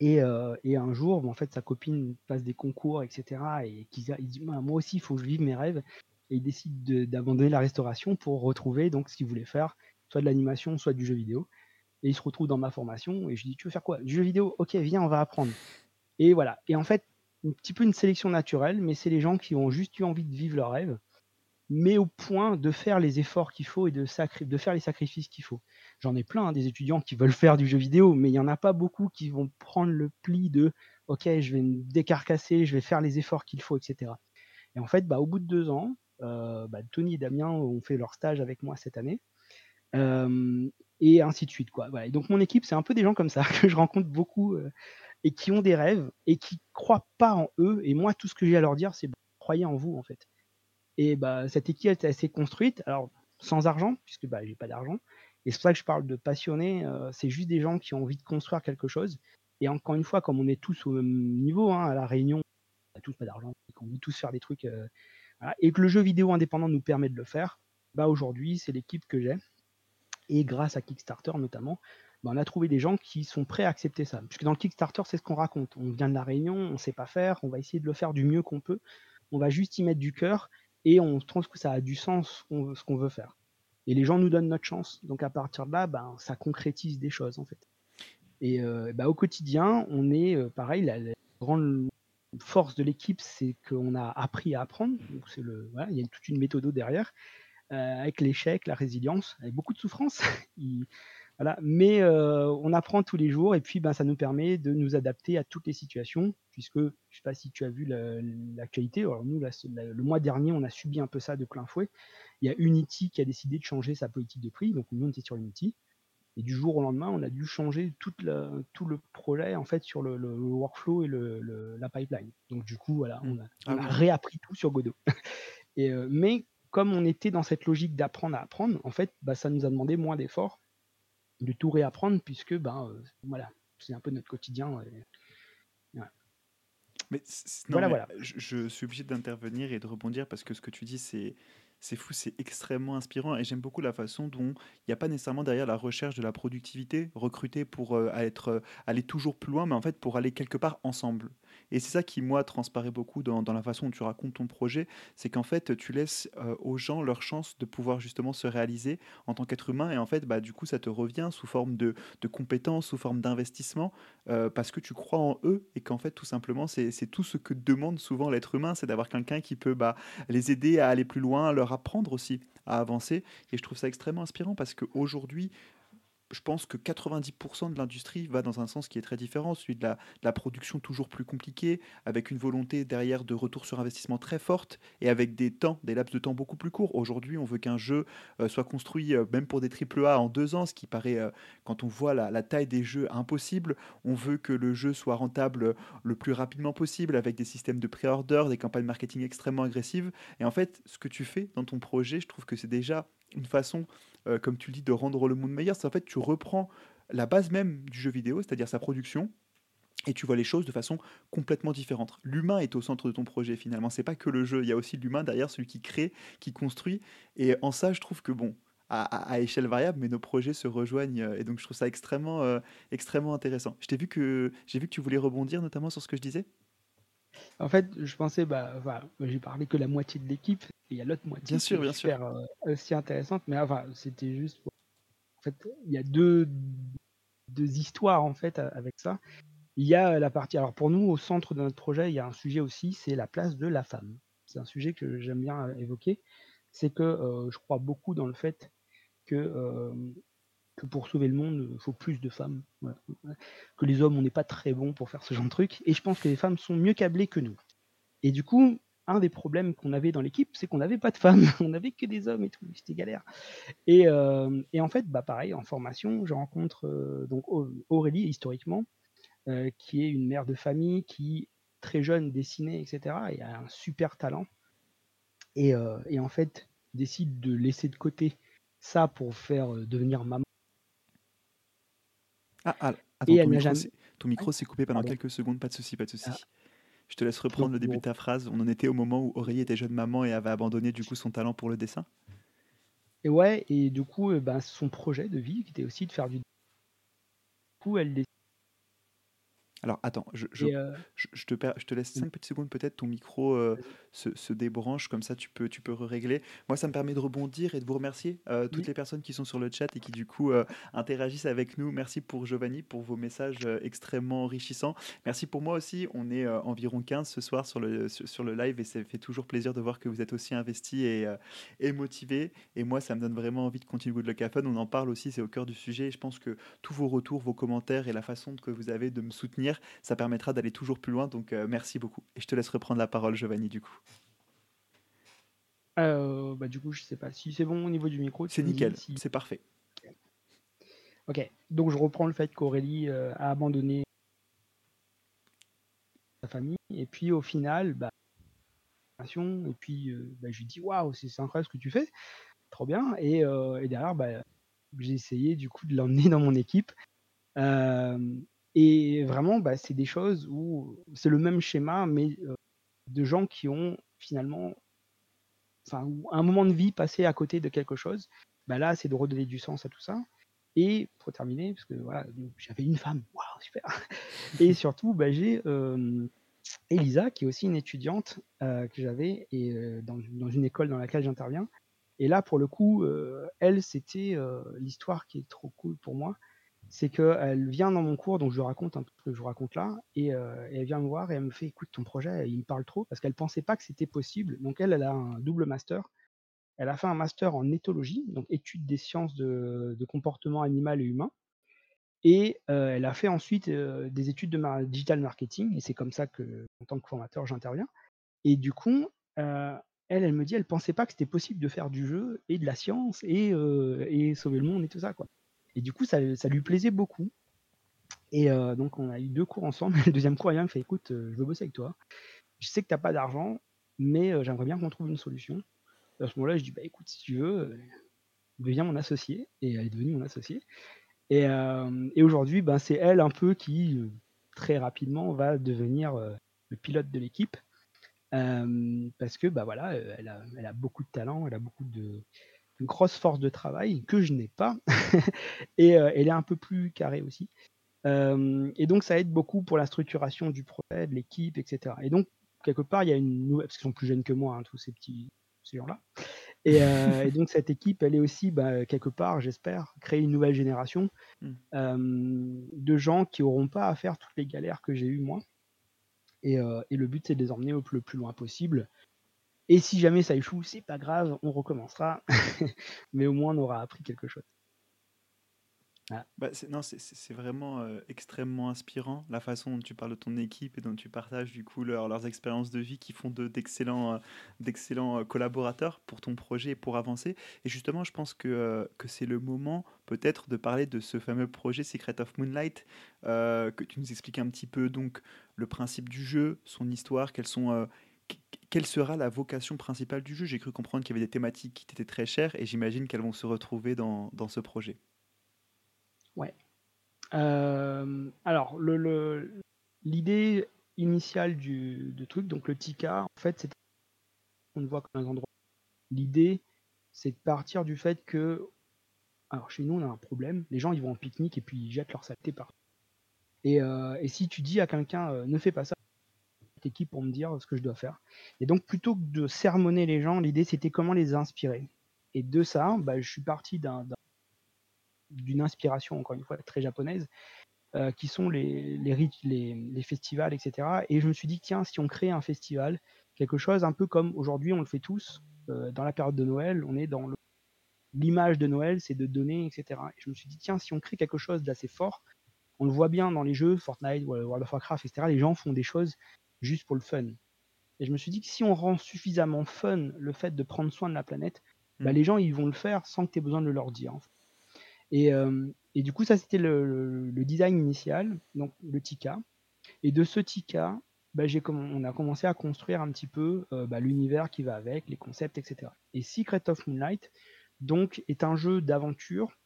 Et, un jour, en fait, sa copine passe des concours, etc. Et il dit Moi aussi, il faut que je vive mes rêves. Et il décide d'abandonner la restauration pour retrouver donc ce qu'il voulait faire, soit de l'animation, soit du jeu vidéo. Et il se retrouve dans ma formation. Et je dis Tu veux faire quoi? Du jeu vidéo? Ok, viens, on va apprendre. Et voilà. Et en fait, un petit peu une sélection naturelle, mais c'est les gens qui ont juste eu envie de vivre leur rêve, mais au point de faire les efforts qu'il faut et de, de faire les sacrifices qu'il faut j'en ai plein, hein, des étudiants qui veulent faire du jeu vidéo, mais il n'y en a pas beaucoup qui vont prendre le pli de OK, je vais me décarcasser, je vais faire les efforts qu'il faut, etc. Et en fait, bah, au bout de deux ans, euh, bah, Tony et Damien ont fait leur stage avec moi cette année. Euh, et ainsi de suite. Quoi. Donc mon équipe, c'est un peu des gens comme ça que je rencontre beaucoup euh, et qui ont des rêves et qui croient pas en eux. Et moi, tout ce que j'ai à leur dire, c'est bah, croyez en vous en fait. Et bah, cette équipe elle s'est construite, alors sans argent, puisque bah, j'ai pas d'argent, et c'est pour ça que je parle de passionnés. Euh, c'est juste des gens qui ont envie de construire quelque chose. Et encore une fois, comme on est tous au même niveau, hein, à la réunion, on n'a tous pas d'argent, et qu'on veut tous faire des trucs, euh, et que le jeu vidéo indépendant nous permet de le faire, bah aujourd'hui, c'est l'équipe que j'ai. Et grâce à Kickstarter notamment, bah on a trouvé des gens qui sont prêts à accepter ça. Puisque dans le Kickstarter, c'est ce qu'on raconte. On vient de la réunion, on ne sait pas faire, on va essayer de le faire du mieux qu'on peut. On va juste y mettre du cœur et on trouve que ça a du sens ce qu'on veut faire. Et les gens nous donnent notre chance. Donc à partir de là, ben, ça concrétise des choses en fait. Et euh, ben, au quotidien, on est euh, pareil. La, grande force de l'équipe, c'est qu'on a appris à apprendre. Il y a toute une méthode derrière, avec l'échec, la résilience, avec beaucoup de souffrance. Voilà. Mais euh, on apprend tous les jours et puis ben, ça nous permet de nous adapter à toutes les situations, puisque je ne sais pas si tu as vu l'actualité. Alors nous, le mois dernier, on a subi un peu ça de plein fouet. Il y a Unity qui a décidé de changer sa politique de prix, donc nous on était sur Unity. Et du jour au lendemain, on a dû changer tout le projet en fait sur le, workflow et la pipeline. Donc du coup, voilà, on a, ah réappris tout sur Godot. et, euh, mais comme on était dans cette logique d'apprendre à apprendre, en fait, bah, ça nous a demandé moins d'efforts de tout réapprendre, puisque ben, euh, voilà, c'est un peu notre quotidien. Mais voilà, voilà. Je, suis obligé d'intervenir et de rebondir parce que ce que tu dis, c'est C'est fou, c'est extrêmement inspirant et j'aime beaucoup la façon dont il n'y a pas nécessairement derrière la recherche de la productivité, recruter pour euh, être, euh, aller toujours plus loin, mais en fait pour aller quelque part ensemble. Et c'est ça qui, moi, transparaît beaucoup dans, la façon dont tu racontes ton projet, c'est qu'en fait, tu laisses euh, aux gens leur chance de pouvoir justement se réaliser en tant qu'être humain, et en fait, bah, du coup, ça te revient sous forme de, de compétences, sous forme d'investissement, euh, parce que tu crois en eux, et qu'en fait, tout simplement, c'est tout ce que demande souvent l'être humain, c'est d'avoir quelqu'un qui peut bah, les aider à aller plus loin, leur apprendre aussi à avancer. Et je trouve ça extrêmement inspirant parce qu'aujourd'hui, je pense que 90% de l'industrie va dans un sens qui est très différent, celui de la, production toujours plus compliquée, avec une volonté derrière de retour sur investissement très forte et avec des temps, des laps de temps beaucoup plus courts. Aujourd'hui, on veut qu'un jeu euh, soit construit, euh, même pour des triple A, en deux ans, ce qui paraît, euh, quand on voit la, la taille des jeux, impossible. On veut que le jeu soit rentable le plus rapidement possible, avec des systèmes de pré-order, des campagnes marketing extrêmement agressives. Et en fait, ce que tu fais dans ton projet, je trouve que c'est déjà une façon euh, comme tu le dis, de rendre le monde meilleur, c'est en fait tu reprends la base même du jeu vidéo, c'est-à-dire sa production, et tu vois les choses de façon complètement différente. L'humain est au centre de ton projet finalement, c'est pas que le jeu, il y a aussi l'humain derrière, celui qui crée, qui construit, et en ça je trouve que bon, à, échelle variable, mais nos projets se rejoignent, euh, et donc je trouve ça extrêmement, euh, extrêmement intéressant. Vu j'ai vu que tu voulais rebondir notamment sur ce que je disais? En fait, je pensais, bah, j'ai parlé que la moitié de l'équipe, et il y a l'autre Bien moitié qui sûr, est bien sûr. super euh, aussi intéressante, mais enfin, c'était juste pour... En fait, il y a deux, deux histoires en fait avec ça. Il y a la partie, alors pour nous, au centre de notre projet, il y a un sujet aussi, c'est la place de la femme. C'est un sujet que j'aime bien euh, évoquer. C'est que euh, je crois beaucoup dans le fait que, euh, que pour sauver le monde, il faut plus de femmes. Que les hommes, on n'est pas très bons pour faire ce genre de truc. Et je pense que les femmes sont mieux câblées que nous. Et du coup, un des problèmes qu'on avait dans l'équipe, c'est qu'on n'avait pas de femmes, on n'avait que des hommes et tout, c'était galère. Et, euh, en fait, bah pareil, en formation, je rencontre euh, donc Au- Aurélie historiquement, euh, qui est une mère de famille qui très jeune dessinait, etc. et a un super talent. Et, en fait, décide de laisser de côté ça pour faire devenir maman. Ah, ah, Et attends, ton micro, jamais. s'est- ton micro s'est coupé pendant Pardon. quelques secondes, pas de souci, pas de souci. Ah, Je te laisse reprendre le début de ta phrase. On en était au moment où Aurélie était jeune maman et avait abandonné du coup son talent pour le dessin. et ouais, et du coup, ben, son projet de vie, qui était aussi de faire du. Du coup, elle décide. Alors attends, je, euh, je, je te, per- je te laisse mm, 5 petites secondes peut-être, ton micro euh, se, se débranche, comme ça tu peux, tu peux régler. Moi ça me permet de rebondir et de vous remercier, euh, toutes Oui. les personnes qui sont sur le chat et qui du coup interagissent avec nous. Merci pour Giovanni, pour vos messages extrêmement enrichissants. Merci pour moi aussi, on est environ 15 ce soir sur le, sur, sur le live et ça fait toujours plaisir de voir que vous êtes aussi investis et, et motivés. Et moi ça me donne vraiment envie de continuer Good Luck Fun. On en parle aussi, c'est au cœur du sujet. Et je pense que tous vos retours, vos commentaires et la façon que vous avez de me soutenir, ça permettra d'aller toujours plus loin. Donc euh, merci beaucoup. Et je te laisse reprendre la parole, Giovanni, du coup. Euh, bah, du coup, je sais pas si c'est bon au niveau du micro, C'est nickel, si. c'est parfait. Ok, donc je reprends le fait qu'Aurélie euh, a abandonné sa famille, et puis au final, bah, et puis euh, bah, je lui dis waouh, c'est incroyable ce que tu fais, trop bien, et, et derrière, bah, j'ai essayé du coup de l'emmener dans mon équipe. Et vraiment, bah, c'est des choses où c'est le même schéma, mais euh, de gens qui ont finalement, enfin, un moment de vie passé à côté de quelque chose. Bah là, c'est de redonner du sens à tout ça. Et pour terminer, parce que voilà, j'avais une femme, waouh, super. Et surtout, bah, j'ai euh, Elisa, qui est aussi une étudiante euh, que j'avais et dans, dans une école dans laquelle j'interviens. Et là, pour le coup, elle, c'était l'histoire qui est trop cool pour moi. C'est qu'elle vient dans mon cours, donc je raconte un peu ce que je vous raconte là, et, euh, et elle vient me voir et elle me fait écoute, ton projet, il me parle trop, parce qu'elle pensait pas que c'était possible. Donc elle, elle a un double master. Elle a fait un master en éthologie, donc étude des sciences de, comportement animal et humain. Et euh, elle a fait ensuite euh, des études de digital marketing, et c'est comme ça que, en tant que formateur, j'interviens. Et du coup, elle, elle me dit, elle pensait pas que c'était possible de faire du jeu et de la science et, et sauver le monde et tout ça, quoi. Et du coup, ça, ça lui plaisait beaucoup. Et euh, donc, on a eu deux cours ensemble. Le deuxième cours, elle vient, me fait, écoute, euh, je veux bosser avec toi. Je sais que t'as pas d'argent, mais euh, j'aimerais bien qu'on trouve une solution. Et à ce moment-là, je dis, bah écoute, si tu veux, deviens mon associé. Et elle est devenue mon associé. Et, et aujourd'hui, ben, c'est elle un peu qui, très rapidement, va devenir le pilote de l'équipe. parce que, bah, voilà, elle a elle a beaucoup de talent, elle a beaucoup de une grosse force de travail que je n'ai pas et elle est un peu plus carrée aussi. et donc ça aide beaucoup pour la structuration du projet, de l'équipe et cetera et donc quelque part, il y a une nouvelle parce qu'ils sont plus jeunes que moi, hein, tous ces petits ces gens-là et et donc cette équipe, elle est aussi, bah, quelque part, j'espère, créer une nouvelle génération, Mmh. de gens qui auront pas à faire toutes les galères que j'ai eues moi et et le but, c'est de les emmener au le plus loin possible et si jamais ça échoue, c'est pas grave, on recommencera, mais au moins on aura appris quelque chose. Bah, c'est non, c'est vraiment, heu, extrêmement inspirant, la façon dont tu parles de ton équipe et dont tu partages du coup leurs expériences de vie qui font de d'excellents, heu, d'excellents, heu, collaborateurs pour ton projet et pour avancer. Et justement je pense que, que c'est le moment peut-être de parler de ce fameux projet Secret of Moonlight, que tu nous expliques un petit peu donc le principe du jeu, son histoire, quelles sont, quelle sera la vocation principale du jeu? J'ai cru comprendre qu'il y avait des thématiques qui t'étaient très chères et j'imagine qu'elles vont se retrouver dans dans ce projet. Ouais. alors le l'idée initiale du truc, donc le TICA, en fait, c'est on le voit comme un endroit. L'idée, c'est de partir du fait que alors chez nous, on a un problème, les gens, ils vont en pique-nique et puis ils jettent leur saleté partout et et si tu dis à quelqu'un, «Ne fais pas ça», équipe pour me dire ce que je dois faire et donc plutôt que de sermonner les gens, l'idée, c'était comment les inspirer et de ça, bah, je suis parti d'un d'une inspiration, encore une fois, très japonaise, euh, qui sont les, les, les, festivals, etc. Et je me suis dit, tiens, si on crée un festival, quelque chose un peu comme aujourd'hui, on le fait tous, euh, dans la période de Noël, on est dans l'image de Noël, c'est de donner, etc. Et je me suis dit, tiens, si on crée quelque chose d'assez fort, on le voit bien dans les jeux, Fortnite, World of Warcraft, etc. Les gens font des choses juste pour le fun. Et je me suis dit que si on rend suffisamment fun le fait de prendre soin de la planète, bah, mmh. les gens, ils vont le faire sans que tu aies besoin de leur dire. En fait. Et, et du coup, ça, c'était le, le, design initial, donc le Tika. Et de ce Tika, bah, on a commencé à construire un petit peu bah, l'univers qui va avec, les concepts, etc. Et Secret of Moonlight, donc, est un jeu d'aventure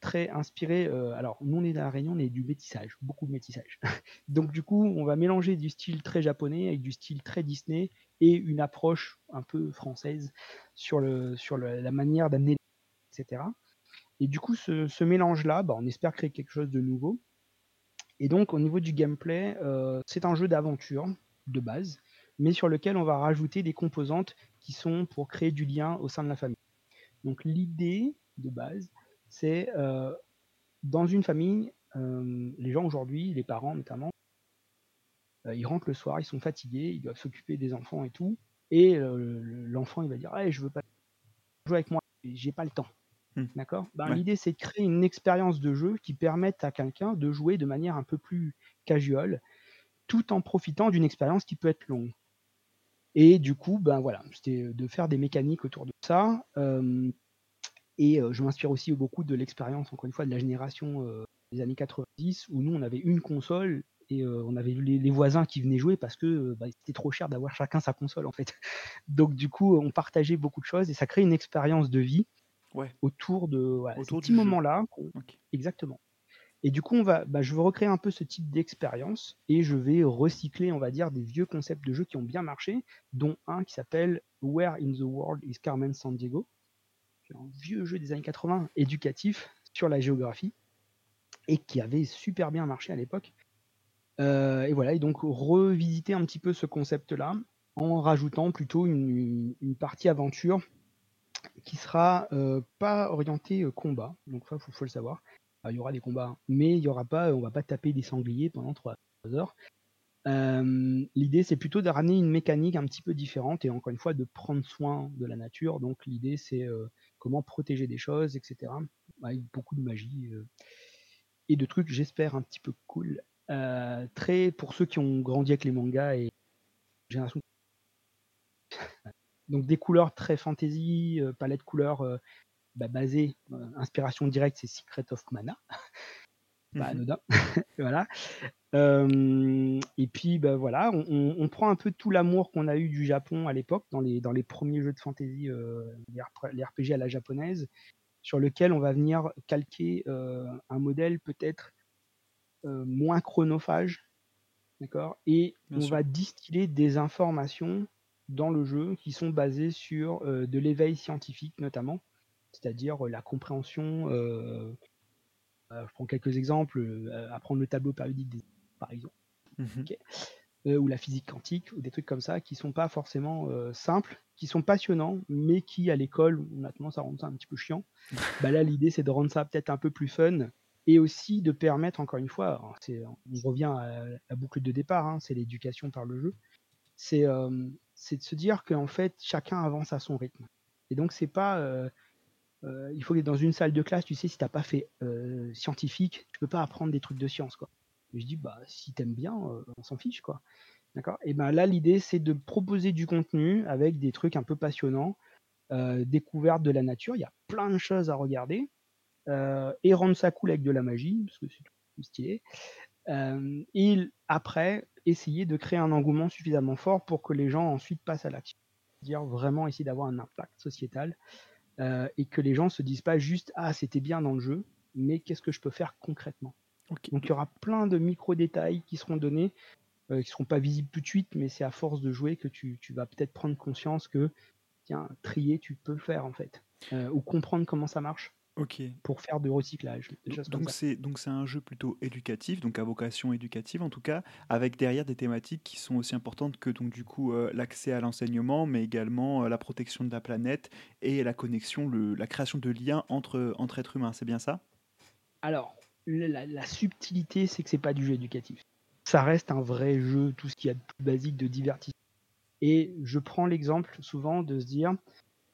très inspiré. alors, nous, on est dans la Réunion, on est du métissage, beaucoup de métissage. donc, du coup, on va mélanger du style très japonais avec du style très Disney et une approche un peu française sur, le, sur la manière d'amener, etc. Et du coup, ce, mélange-là, bah, on espère créer quelque chose de nouveau. Et donc, au niveau du gameplay, euh, c'est un jeu d'aventure de base, mais sur lequel on va rajouter des composantes qui sont pour créer du lien au sein de la famille. Donc, l'idée de base, c'est euh, dans une famille, euh, les gens aujourd'hui, les parents notamment, ils rentrent le soir, ils sont fatigués, ils doivent s'occuper des enfants et tout. Et l'enfant, il va dire Je veux pas jouer avec moi, j'ai pas le temps. Mmh. D'accord? Ben, L'idée, c'est de créer une expérience de jeu qui permette à quelqu'un de jouer de manière un peu plus casual, tout en profitant d'une expérience qui peut être longue. Et du coup, ben voilà, c'était de faire des mécaniques autour de ça. Et je m'inspire aussi beaucoup de l'expérience, encore une fois, de la génération des années 90, où nous, on avait une console et on avait les, les, voisins qui venaient jouer parce que bah, c'était trop cher d'avoir chacun sa console, en fait. Donc, du coup, on partageait beaucoup de choses et ça crée une expérience de vie autour de voilà, autour ce petit moment-là. Exactement. Et du coup, on va, bah, je veux recréer un peu ce type d'expérience et je vais recycler, on va dire, des vieux concepts de jeux qui ont bien marché, dont un qui s'appelle Where in the World is Carmen San Diego un vieux jeu des années 80 éducatif sur la géographie et qui avait super bien marché à l'époque. Euh, et voilà, et donc revisiter un petit peu ce concept-là en rajoutant plutôt une, partie aventure qui sera euh, pas orienté euh, combat, donc ça faut, faut le savoir. il y aura des combats, mais il y aura pas, on va pas taper des sangliers pendant 3 heures. L'idée c'est plutôt de une mécanique un petit peu différente et encore une fois de prendre soin de la nature. Donc l'idée c'est comment protéger des choses, etc. Avec beaucoup de magie et de trucs, j'espère un petit peu cool. très pour ceux qui ont grandi avec les mangas et donc des couleurs très fantasy, euh, palette couleurs euh, bah, basée, euh, inspiration directe, c'est Secret of Mana. Mmh anodin. voilà. et puis bah, voilà, on, prend un peu tout l'amour qu'on a eu du Japon à l'époque, dans les, dans les premiers jeux de fantasy, les, RPG à la japonaise, sur lequel on va venir calquer un modèle peut-être moins chronophage, d'accord Et on va distiller des informations dans le jeu qui sont basés sur de l'éveil scientifique notamment, c'est-à-dire la compréhension. Je prends quelques exemples, apprendre le tableau périodique des par exemple. Mmh ou la physique quantique, ou des trucs comme ça, qui sont pas forcément simples, qui sont passionnants, mais qui à l'école, on a tendance à rendre ça un petit peu chiant. bah là, l'idée, c'est de rendre ça peut-être un peu plus fun, et aussi de permettre, encore une fois, on revient à la boucle de départ, hein, c'est l'éducation par le jeu, c'est de se dire qu'en fait, chacun avance à son rythme. Et donc, c'est pas. Il faut que dans une salle de classe, tu sais, si t'as pas fait scientifique, tu peux pas apprendre des trucs de science, quoi. Je dis, bah, si t'aimes bien, on s'en fiche, quoi. D'accord? Et ben là, l'idée, c'est de proposer du contenu avec des trucs un peu passionnants, découverte de la nature. Il y a plein de choses à regarder. Euh, et rendre ça cool avec de la magie, parce que c'est tout stylé. Euh, et après, essayer de créer un engouement suffisamment fort pour que les gens ensuite passent à l'action. Dire vraiment essayer d'avoir un impact sociétal euh, et que les gens se disent pas juste ah c'était bien dans le jeu, mais qu'est-ce que je peux faire concrètement. Donc il y aura plein de micro détails qui seront donnés, qui qui seront pas visibles tout de suite, mais c'est à force de jouer que tu, tu vas peut-être prendre conscience que tiens trier tu peux le faire en fait, ou comprendre comment ça marche. OK. pour faire du recyclage, Donc c'est donc c'est un jeu plutôt éducatif, donc à vocation éducative en tout cas, avec derrière des thématiques qui sont aussi importantes que donc du coup euh, l'accès à l'enseignement, mais également euh, la protection de la planète et la connexion, le, la création de liens entre, entre êtres humains. C'est bien ça? Alors, la, subtilité, c'est que c'est pas du jeu éducatif. Ça reste un vrai jeu, tout ce qu'il y a de plus basique de divertissement. Et je prends l'exemple souvent de se dire,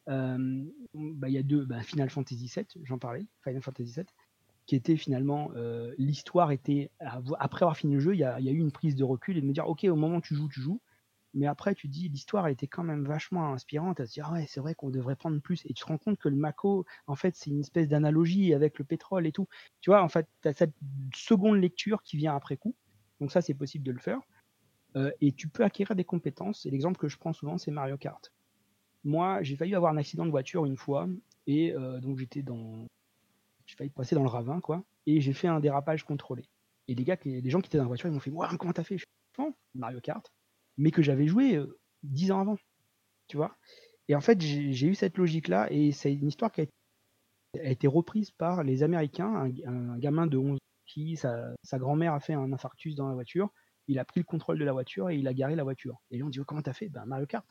bah, il y a deux, bah, Final Fantasy VII, j'en parlais, Final Fantasy VII, qui était finalement l'histoire était après avoir fini le jeu, il y a, eu une prise de recul et de me dire ok au moment où tu joues tu joues, mais après tu dis l'histoire était quand même vachement inspirante à se dire ah ouais c'est vrai qu'on devrait prendre plus et tu te rends compte que le Mako en fait c'est une espèce d'analogie avec le pétrole et tout, tu vois en fait tu as cette seconde lecture qui vient après coup, donc ça c'est possible de le faire et tu peux acquérir des compétences et l'exemple que je prends souvent c'est Mario Kart moi, j'ai failli avoir un accident de voiture une fois, et euh, donc j'étais dans. J'ai failli passer dans le ravin, quoi, et j'ai fait un dérapage contrôlé. Et les gars, les gens qui étaient dans la voiture, ils m'ont fait Waouh, comment t'as fait? Je fais Mario Kart, mais que j'avais joué euh, dix ans avant, tu vois. Et en fait, j'ai eu cette logique-là, et c'est une histoire qui a été, reprise par les Américains, un, gamin de 11 ans qui, sa, grand-mère a fait un infarctus dans la voiture, il a pris le contrôle de la voiture et il a garé la voiture. Et les ont dit oh, Comment t'as fait? Ben Mario Kart.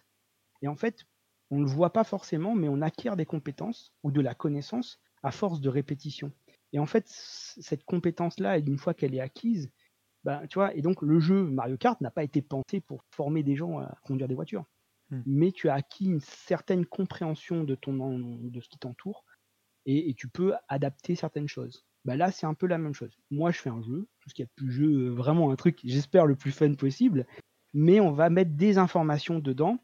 Et en fait, on ne le voit pas forcément, mais on acquiert des compétences ou de la connaissance à force de répétition. Et en fait, cette compétence-là, une fois qu'elle est acquise, bah, tu vois, et donc le jeu Mario Kart n'a pas été pensé pour former des gens à conduire des voitures. Hmm. Mais tu as acquis une certaine compréhension de, ton, de ce qui t'entoure et, tu peux adapter certaines choses. Bah là, c'est un peu la même chose. Moi, je fais un jeu, tout ce qu'il y a de plus jeu, vraiment un truc, j'espère, le plus fun possible, mais on va mettre des informations dedans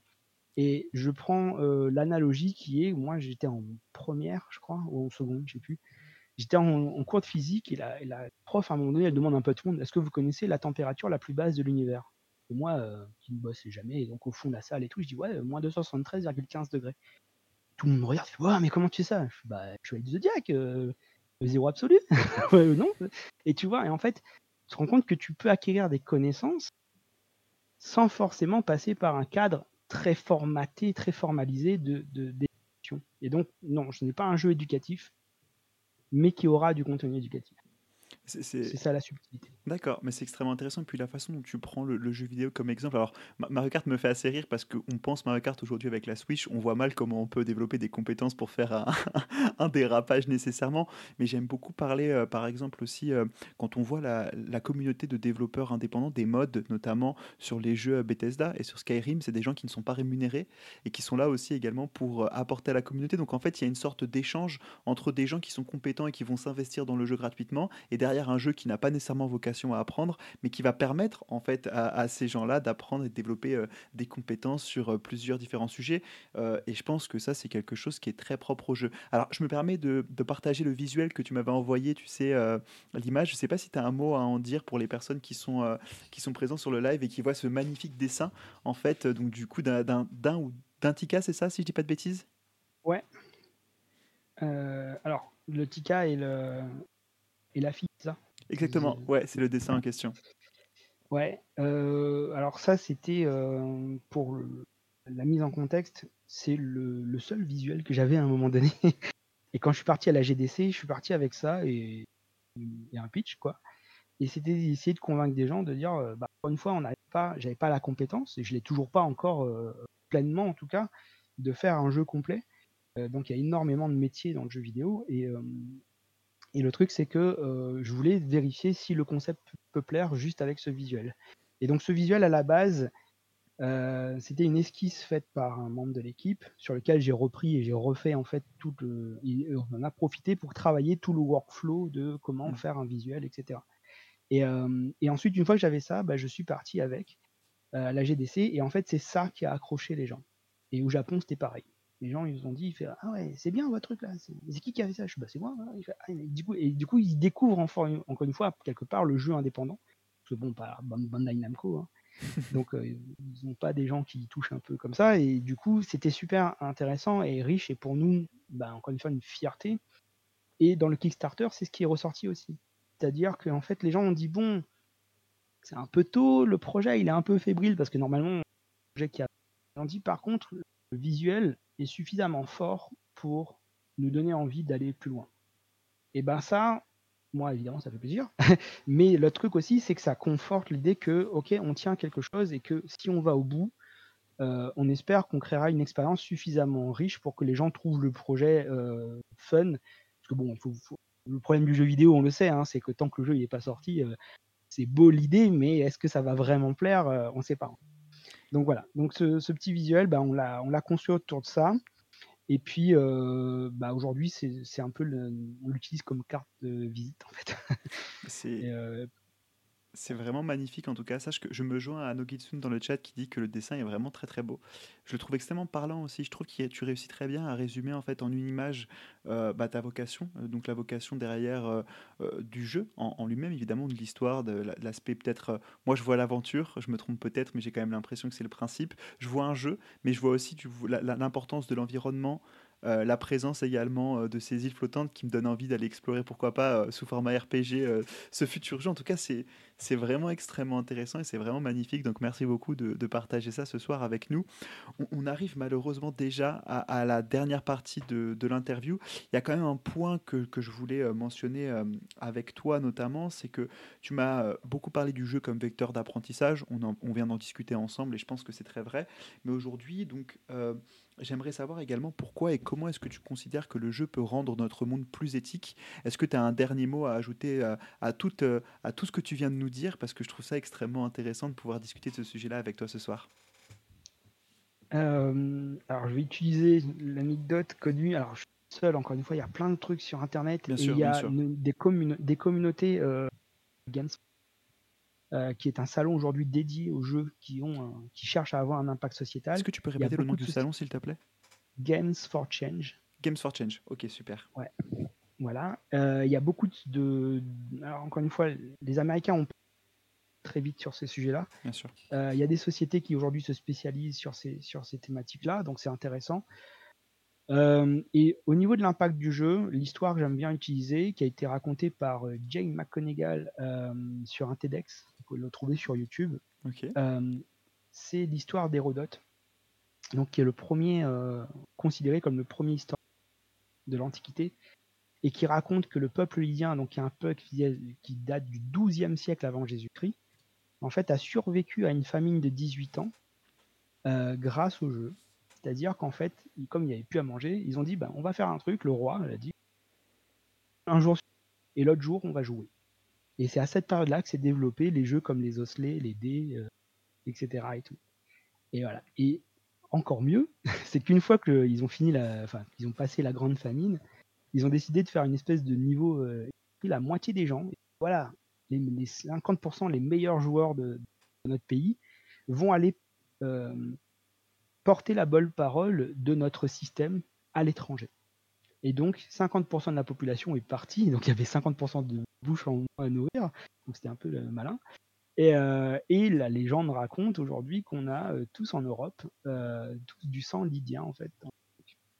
et je prends l'analogie qui est, moi j'étais en première, je crois, ou en seconde, je sais plus. J'étais en, cours de physique et la, prof, à un moment donné, elle demande un peu à tout le monde, est-ce que vous connaissez la température la plus basse de l'univers? Et moi, qui ne bosse jamais, et donc au fond de la salle et tout, je dis, ouais, moins 273,15 degrés. Tout le monde me regarde, fait, ouais, mais comment tu sais ça? Je bah, je suis avec Zodiac, zéro absolu. non. Et tu vois, et en fait, tu te rends compte que tu peux acquérir des connaissances sans forcément passer par un cadre très formaté, très formalisé de, de, Et donc, non, ce n'est pas un jeu éducatif, mais qui aura du contenu éducatif. C'est ça la subtilité. D'accord, mais c'est extrêmement intéressant. Et puis la façon dont tu prends le, jeu vidéo comme exemple. Alors, Mario Kart me fait assez rire parce qu'on pense Mario Kart aujourd'hui avec la Switch. On voit mal comment on peut développer des compétences pour faire un, un dérapage nécessairement. Mais j'aime beaucoup parler, euh, par exemple, aussi euh, quand on voit la, la, communauté de développeurs indépendants, des modes, notamment sur les jeux Bethesda et sur Skyrim. C'est des gens qui ne sont pas rémunérés et qui sont là aussi également pour euh, apporter à la communauté. Donc en fait, il y a une sorte d'échange entre des gens qui sont compétents et qui vont s'investir dans le jeu gratuitement et derrière un jeu qui n'a pas nécessairement vocation à apprendre, mais qui va permettre en fait à, ces gens-là d'apprendre et de développer euh, des compétences sur euh, plusieurs différents sujets. Euh, et je pense que ça, c'est quelque chose qui est très propre au jeu. Alors, je me permets de, partager le visuel que tu m'avais envoyé, tu sais, l'image. Je sais pas si tu as un mot à en dire pour les personnes qui sont, qui sont présents sur le live et qui voient ce magnifique dessin, en fait, donc du coup, d'un ou d'un Tika, c'est ça, si je dis pas de bêtises? Ouais. alors, le Tika et, le, et la fille, Exactement, ouais, c'est le dessin en question. Ouais, euh, alors ça c'était euh, pour la mise en contexte, c'est le, seul visuel que j'avais à un moment donné. et quand je suis parti à la GDC, je suis parti avec ça et, et un pitch, quoi. Et c'était d'essayer de convaincre des gens de dire, euh, bah, une fois, on n'avait pas, j'avais pas la compétence, et je l'ai toujours pas encore euh, pleinement en tout cas, de faire un jeu complet. Donc il y a énormément de métiers dans le jeu vidéo, et, et le truc c'est que je voulais vérifier si le concept peut plaire juste avec ce visuel. Et donc ce visuel à la base, c'était une esquisse faite par un membre de l'équipe sur lequel j'ai repris et j'ai refait en fait tout le. On en a profité pour travailler tout le workflow de comment mmh. faire un visuel, etc. Et, ensuite, une fois que j'avais ça, bah, je suis parti avec la GDC. Et en fait, c'est ça qui a accroché les gens. Et au Japon, c'était pareil. Les gens, ils ont dit, il ah ouais, c'est bien votre truc là. C'est qui qui a fait ça Je bah, c'est moi. Hein. Ah, du coup, et du coup, ils découvrent encore une fois, quelque part, le jeu indépendant. Parce que bon, pas Bandai Namco. Hein. Donc, ils n'ont pas des gens qui touchent un peu comme ça. Et du coup, c'était super intéressant et riche. Et pour nous, bah, encore une fois, une fierté. Et dans le Kickstarter, c'est ce qui est ressorti aussi. C'est-à-dire qu'en fait, les gens ont dit bon, c'est un peu tôt, le projet il est un peu fébrile parce que normalement, le projet qui a. On dit par contre, le visuel est suffisamment fort pour nous donner envie d'aller plus loin. Et ben ça, moi évidemment, ça fait plaisir. Mais le truc aussi, c'est que ça conforte l'idée que, ok, on tient quelque chose et que si on va au bout, euh, on espère qu'on créera une expérience suffisamment riche pour que les gens trouvent le projet euh, fun. Parce que bon, le problème du jeu vidéo, on le sait, hein, c'est que tant que le jeu n'est pas sorti, euh, c'est beau l'idée, mais est-ce que ça va vraiment plaire? On ne sait pas. Donc voilà. Donc ce, petit visuel, bah, on l'a construit autour de ça. Et puis euh, bah, aujourd'hui, c'est un peu on l'utilise comme carte de visite en fait. C'est c'est vraiment magnifique en tout cas. Sache que je me joins à Nogitsun dans le chat qui dit que le dessin est vraiment très très beau. Je le trouve extrêmement parlant aussi. Je trouve que tu réussis très bien à résumer en fait en une image euh, bah, ta vocation, euh, donc la vocation derrière euh, du jeu en, lui-même évidemment de l'histoire, de l'aspect peut-être. moi je vois l'aventure, je me trompe peut-être, mais j'ai quand même l'impression que c'est le principe. Je vois un jeu, mais je vois aussi l'importance de l'environnement. Euh, la présence également euh, de ces îles flottantes qui me donnent envie d'aller explorer, pourquoi pas, euh, sous format RPG, ce futur jeu. En tout cas, c'est, vraiment extrêmement intéressant et c'est vraiment magnifique. Donc, merci beaucoup de, partager ça ce soir avec nous. On, arrive malheureusement déjà à, la dernière partie de, l'interview. Il y a quand même un point que, je voulais mentionner avec toi, notamment, c'est que tu m'as beaucoup parlé du jeu comme vecteur d'apprentissage. On vient d'en discuter ensemble et je pense que c'est très vrai. Mais aujourd'hui, donc J'aimerais savoir également pourquoi et comment est-ce que tu considères que le jeu peut rendre notre monde plus éthique. Est-ce que tu as un dernier mot à ajouter à, tout, euh, à tout ce que tu viens de nous dire? Parce que je trouve ça extrêmement intéressant de pouvoir discuter de ce sujet-là avec toi ce soir. Euh, alors, je vais utiliser l'anecdote connue. Alors, je suis seul, encore une fois, il y a plein de trucs sur Internet. et il y a des, des, communautés euh, euh, qui est un salon aujourd'hui dédié aux jeux qui, ont qui cherchent à avoir un impact sociétal. Est-ce que tu peux répéter le nom du salon, s'il te plaît? Games for Change. Games for Change, ok, super. Ouais. Voilà. Euh, il y a beaucoup de. Alors, encore une fois, les Américains ont très vite sur ces sujets-là. Bien sûr. Euh, il y a des sociétés qui aujourd'hui se spécialisent sur ces, sur ces thématiques-là, donc c'est intéressant. Euh, et au niveau de l'impact du jeu, l'histoire que j'aime bien utiliser, qui a été racontée par Jane McConigal euh, sur un TEDx, pouvez le trouver sur YouTube, c'est l'histoire d'Hérodote, donc qui est le premier considéré comme le premier historien de l'Antiquité, et qui raconte que le peuple lydien, donc qui est un peuple qui date du XIIe siècle avant Jésus-Christ, en fait a survécu à une famine de 18 ans grâce au jeu. C'est-à-dire qu'en fait, comme il n'y avait plus à manger, ils ont dit bah, on va faire un truc, le roi a dit un jour et l'autre jour on va jouer. Et c'est à cette période-là que s'est développé les jeux comme les osselets, les dés, etc. Euh, et tout. Et voilà. Et encore mieux, c'est qu'une fois qu'ils ont fini enfin, ils ont passé la grande famine, ils ont décidé de faire une espèce de niveau, euh, la moitié des gens, voilà, les, 50% les meilleurs joueurs de, notre pays vont aller euh, porter la bonne parole de notre système à l'étranger. Et donc 50% de la population est partie, donc il y avait 50% de bouches en moins à nourrir, donc c'était un peu malin. Et, euh, et, la légende raconte aujourd'hui qu'on a euh, tous en Europe euh, tous du sang lydien en fait.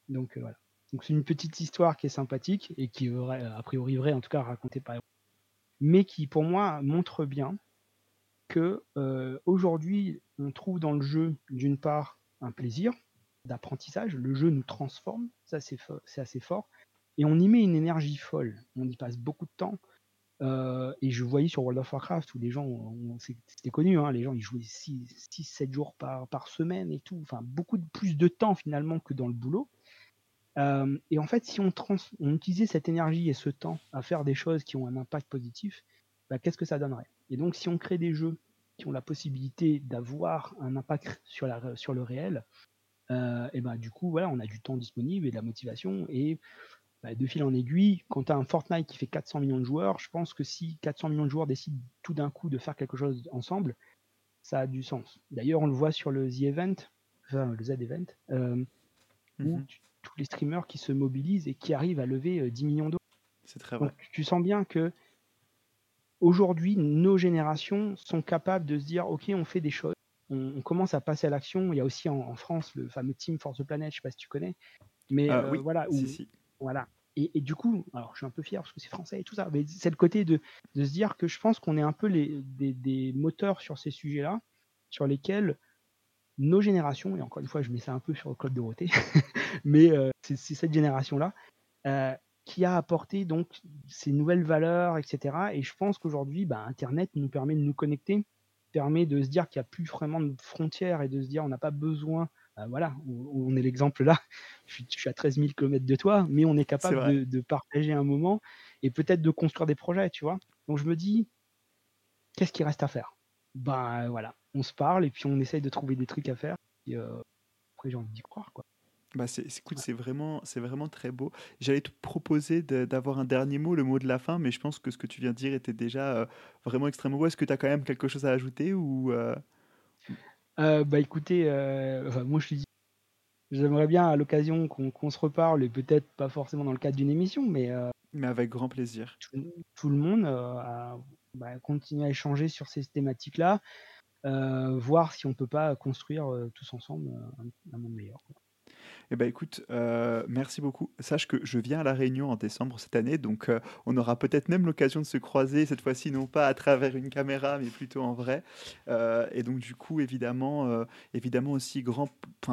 Donc voilà. Donc c'est une petite histoire qui est sympathique et qui aurait a priori vrai en tout cas racontée par mais qui pour moi montre bien que aujourd'hui on trouve dans le jeu d'une part un plaisir d'apprentissage. Le jeu nous transforme, ça c'est assez fort. Et on y met une énergie folle. On y passe beaucoup de temps. Euh, et je voyais sur World of Warcraft où les gens, c'était connu, hein, les gens ils jouaient 6-7 jours par, semaine et tout, enfin beaucoup de, plus de temps finalement que dans le boulot. Euh, et en fait, si on, trans, on utilisait cette énergie et ce temps à faire des choses qui ont un impact positif, bah, qu'est-ce que ça donnerait? Et donc, si on crée des jeux qui ont la possibilité d'avoir un impact sur, la, sur le réel, euh, et ben du coup, voilà, on a du temps disponible et de la motivation. Et bah, de fil en aiguille, quand tu as un Fortnite qui fait 400 millions de joueurs, je pense que si 400 millions de joueurs décident tout d'un coup de faire quelque chose ensemble, ça a du sens. D'ailleurs, on le voit sur le The Event, enfin le Z Event, euh, où mhm. tous les streamers qui se mobilisent et qui arrivent à lever 10 euh, millions d'euros. C'est très vrai. tu sens bien que aujourd'hui, nos générations sont capables de se dire, ok, on fait des choses, on, commence à passer à l'action. Il y a aussi en, France le fameux Team Force the Planet, je sais pas si tu connais, mais ah euh, voilà, si, si. Voilà. Et, du coup, alors je suis un peu fier parce que c'est français et tout ça, mais c'est le côté de, se dire que je pense qu'on est un peu les, des, moteurs sur ces sujets-là, sur lesquels nos générations, et encore une fois, je mets ça un peu sur le code Dorothée, mais euh, c'est cette génération-là euh, qui a apporté donc ces nouvelles valeurs, etc. Et je pense qu'aujourd'hui, bah, Internet nous permet de nous connecter, permet de se dire qu'il n'y a plus vraiment de frontières et de se dire on n'a pas besoin voilà, on, est l'exemple là. Je suis, à 13 000 km de toi, mais on est capable de, partager un moment et peut-être de construire des projets, tu vois. Donc je me dis, qu'est-ce qu'il reste à faire? Ben voilà, on se parle et puis on essaye de trouver des trucs à faire. Et, euh, après, j'ai envie d'y croire, quoi. Bah c'est, écoute, c'est vraiment, c'est vraiment très beau. J'allais te proposer d'avoir un dernier mot, le mot de la fin, mais je pense que ce que tu viens de dire était déjà euh, vraiment extrêmement beau. Est-ce que tu as quand même quelque chose à ajouter ou euh, euh, bah écoutez, euh, moi je dis, j'aimerais bien à l'occasion qu'on se reparle, et peut-être pas forcément dans le cadre d'une émission, mais, euh, mais avec grand plaisir. Tout, le monde à bah, continuer à échanger sur ces thématiques-là, voir si on peut pas construire tous ensemble un, monde meilleur. Eh ben écoute, euh, merci beaucoup. Sache que je viens à La Réunion en décembre cette année, donc euh, on aura peut-être même l'occasion de se croiser, cette fois-ci non pas à travers une caméra, mais plutôt en vrai. Euh, et donc du coup, évidemment, évidemment aussi grand,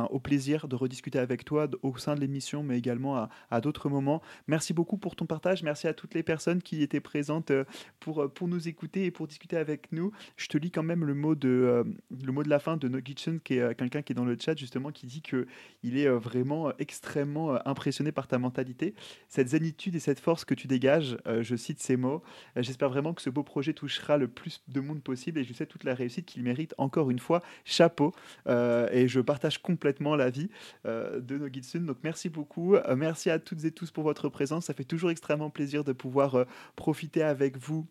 au plaisir de rediscuter avec toi au sein de l'émission, mais également à, d'autres moments. Merci beaucoup pour ton partage. Merci à toutes les personnes qui étaient présentes pour, pour nous écouter et pour discuter avec nous. Je te lis quand même le mot de, le mot de la fin de Nogitchen, qui est quelqu'un qui est dans le chat justement, qui dit que il est vraiment euh, extrêmement euh, impressionné par ta mentalité, cette zénitude et cette force que tu dégages. Euh, je cite ces mots. J'espère vraiment que ce beau projet touchera le plus de monde possible et je sais toute la réussite qu'il mérite. Encore une fois, chapeau. et je partage complètement l'avis de Nogitsun. Donc merci beaucoup. merci à toutes et tous pour votre présence. Ça fait toujours extrêmement plaisir de pouvoir profiter avec vous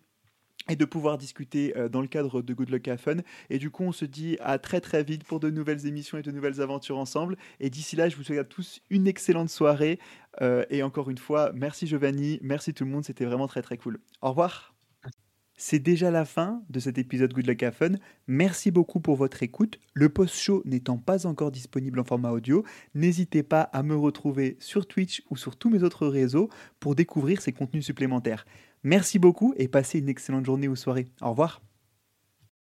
et de pouvoir discuter euh, dans le cadre de Good Luck Have Fun. Et du coup, on se dit à très très vite pour de nouvelles émissions et de nouvelles aventures ensemble. Et d'ici là, je vous souhaite à tous une excellente soirée. Euh, et encore une fois, merci Giovanni, merci tout le monde, c'était vraiment très très cool. Au revoir. C'est déjà la fin de cet épisode Good Luck Have Fun. Merci beaucoup pour votre écoute. Le post-show n'étant pas encore disponible en format audio, n'hésitez pas à me retrouver sur Twitch ou sur tous mes autres réseaux pour découvrir ces contenus supplémentaires. Merci beaucoup et passez une excellente journée ou soirée. Au revoir.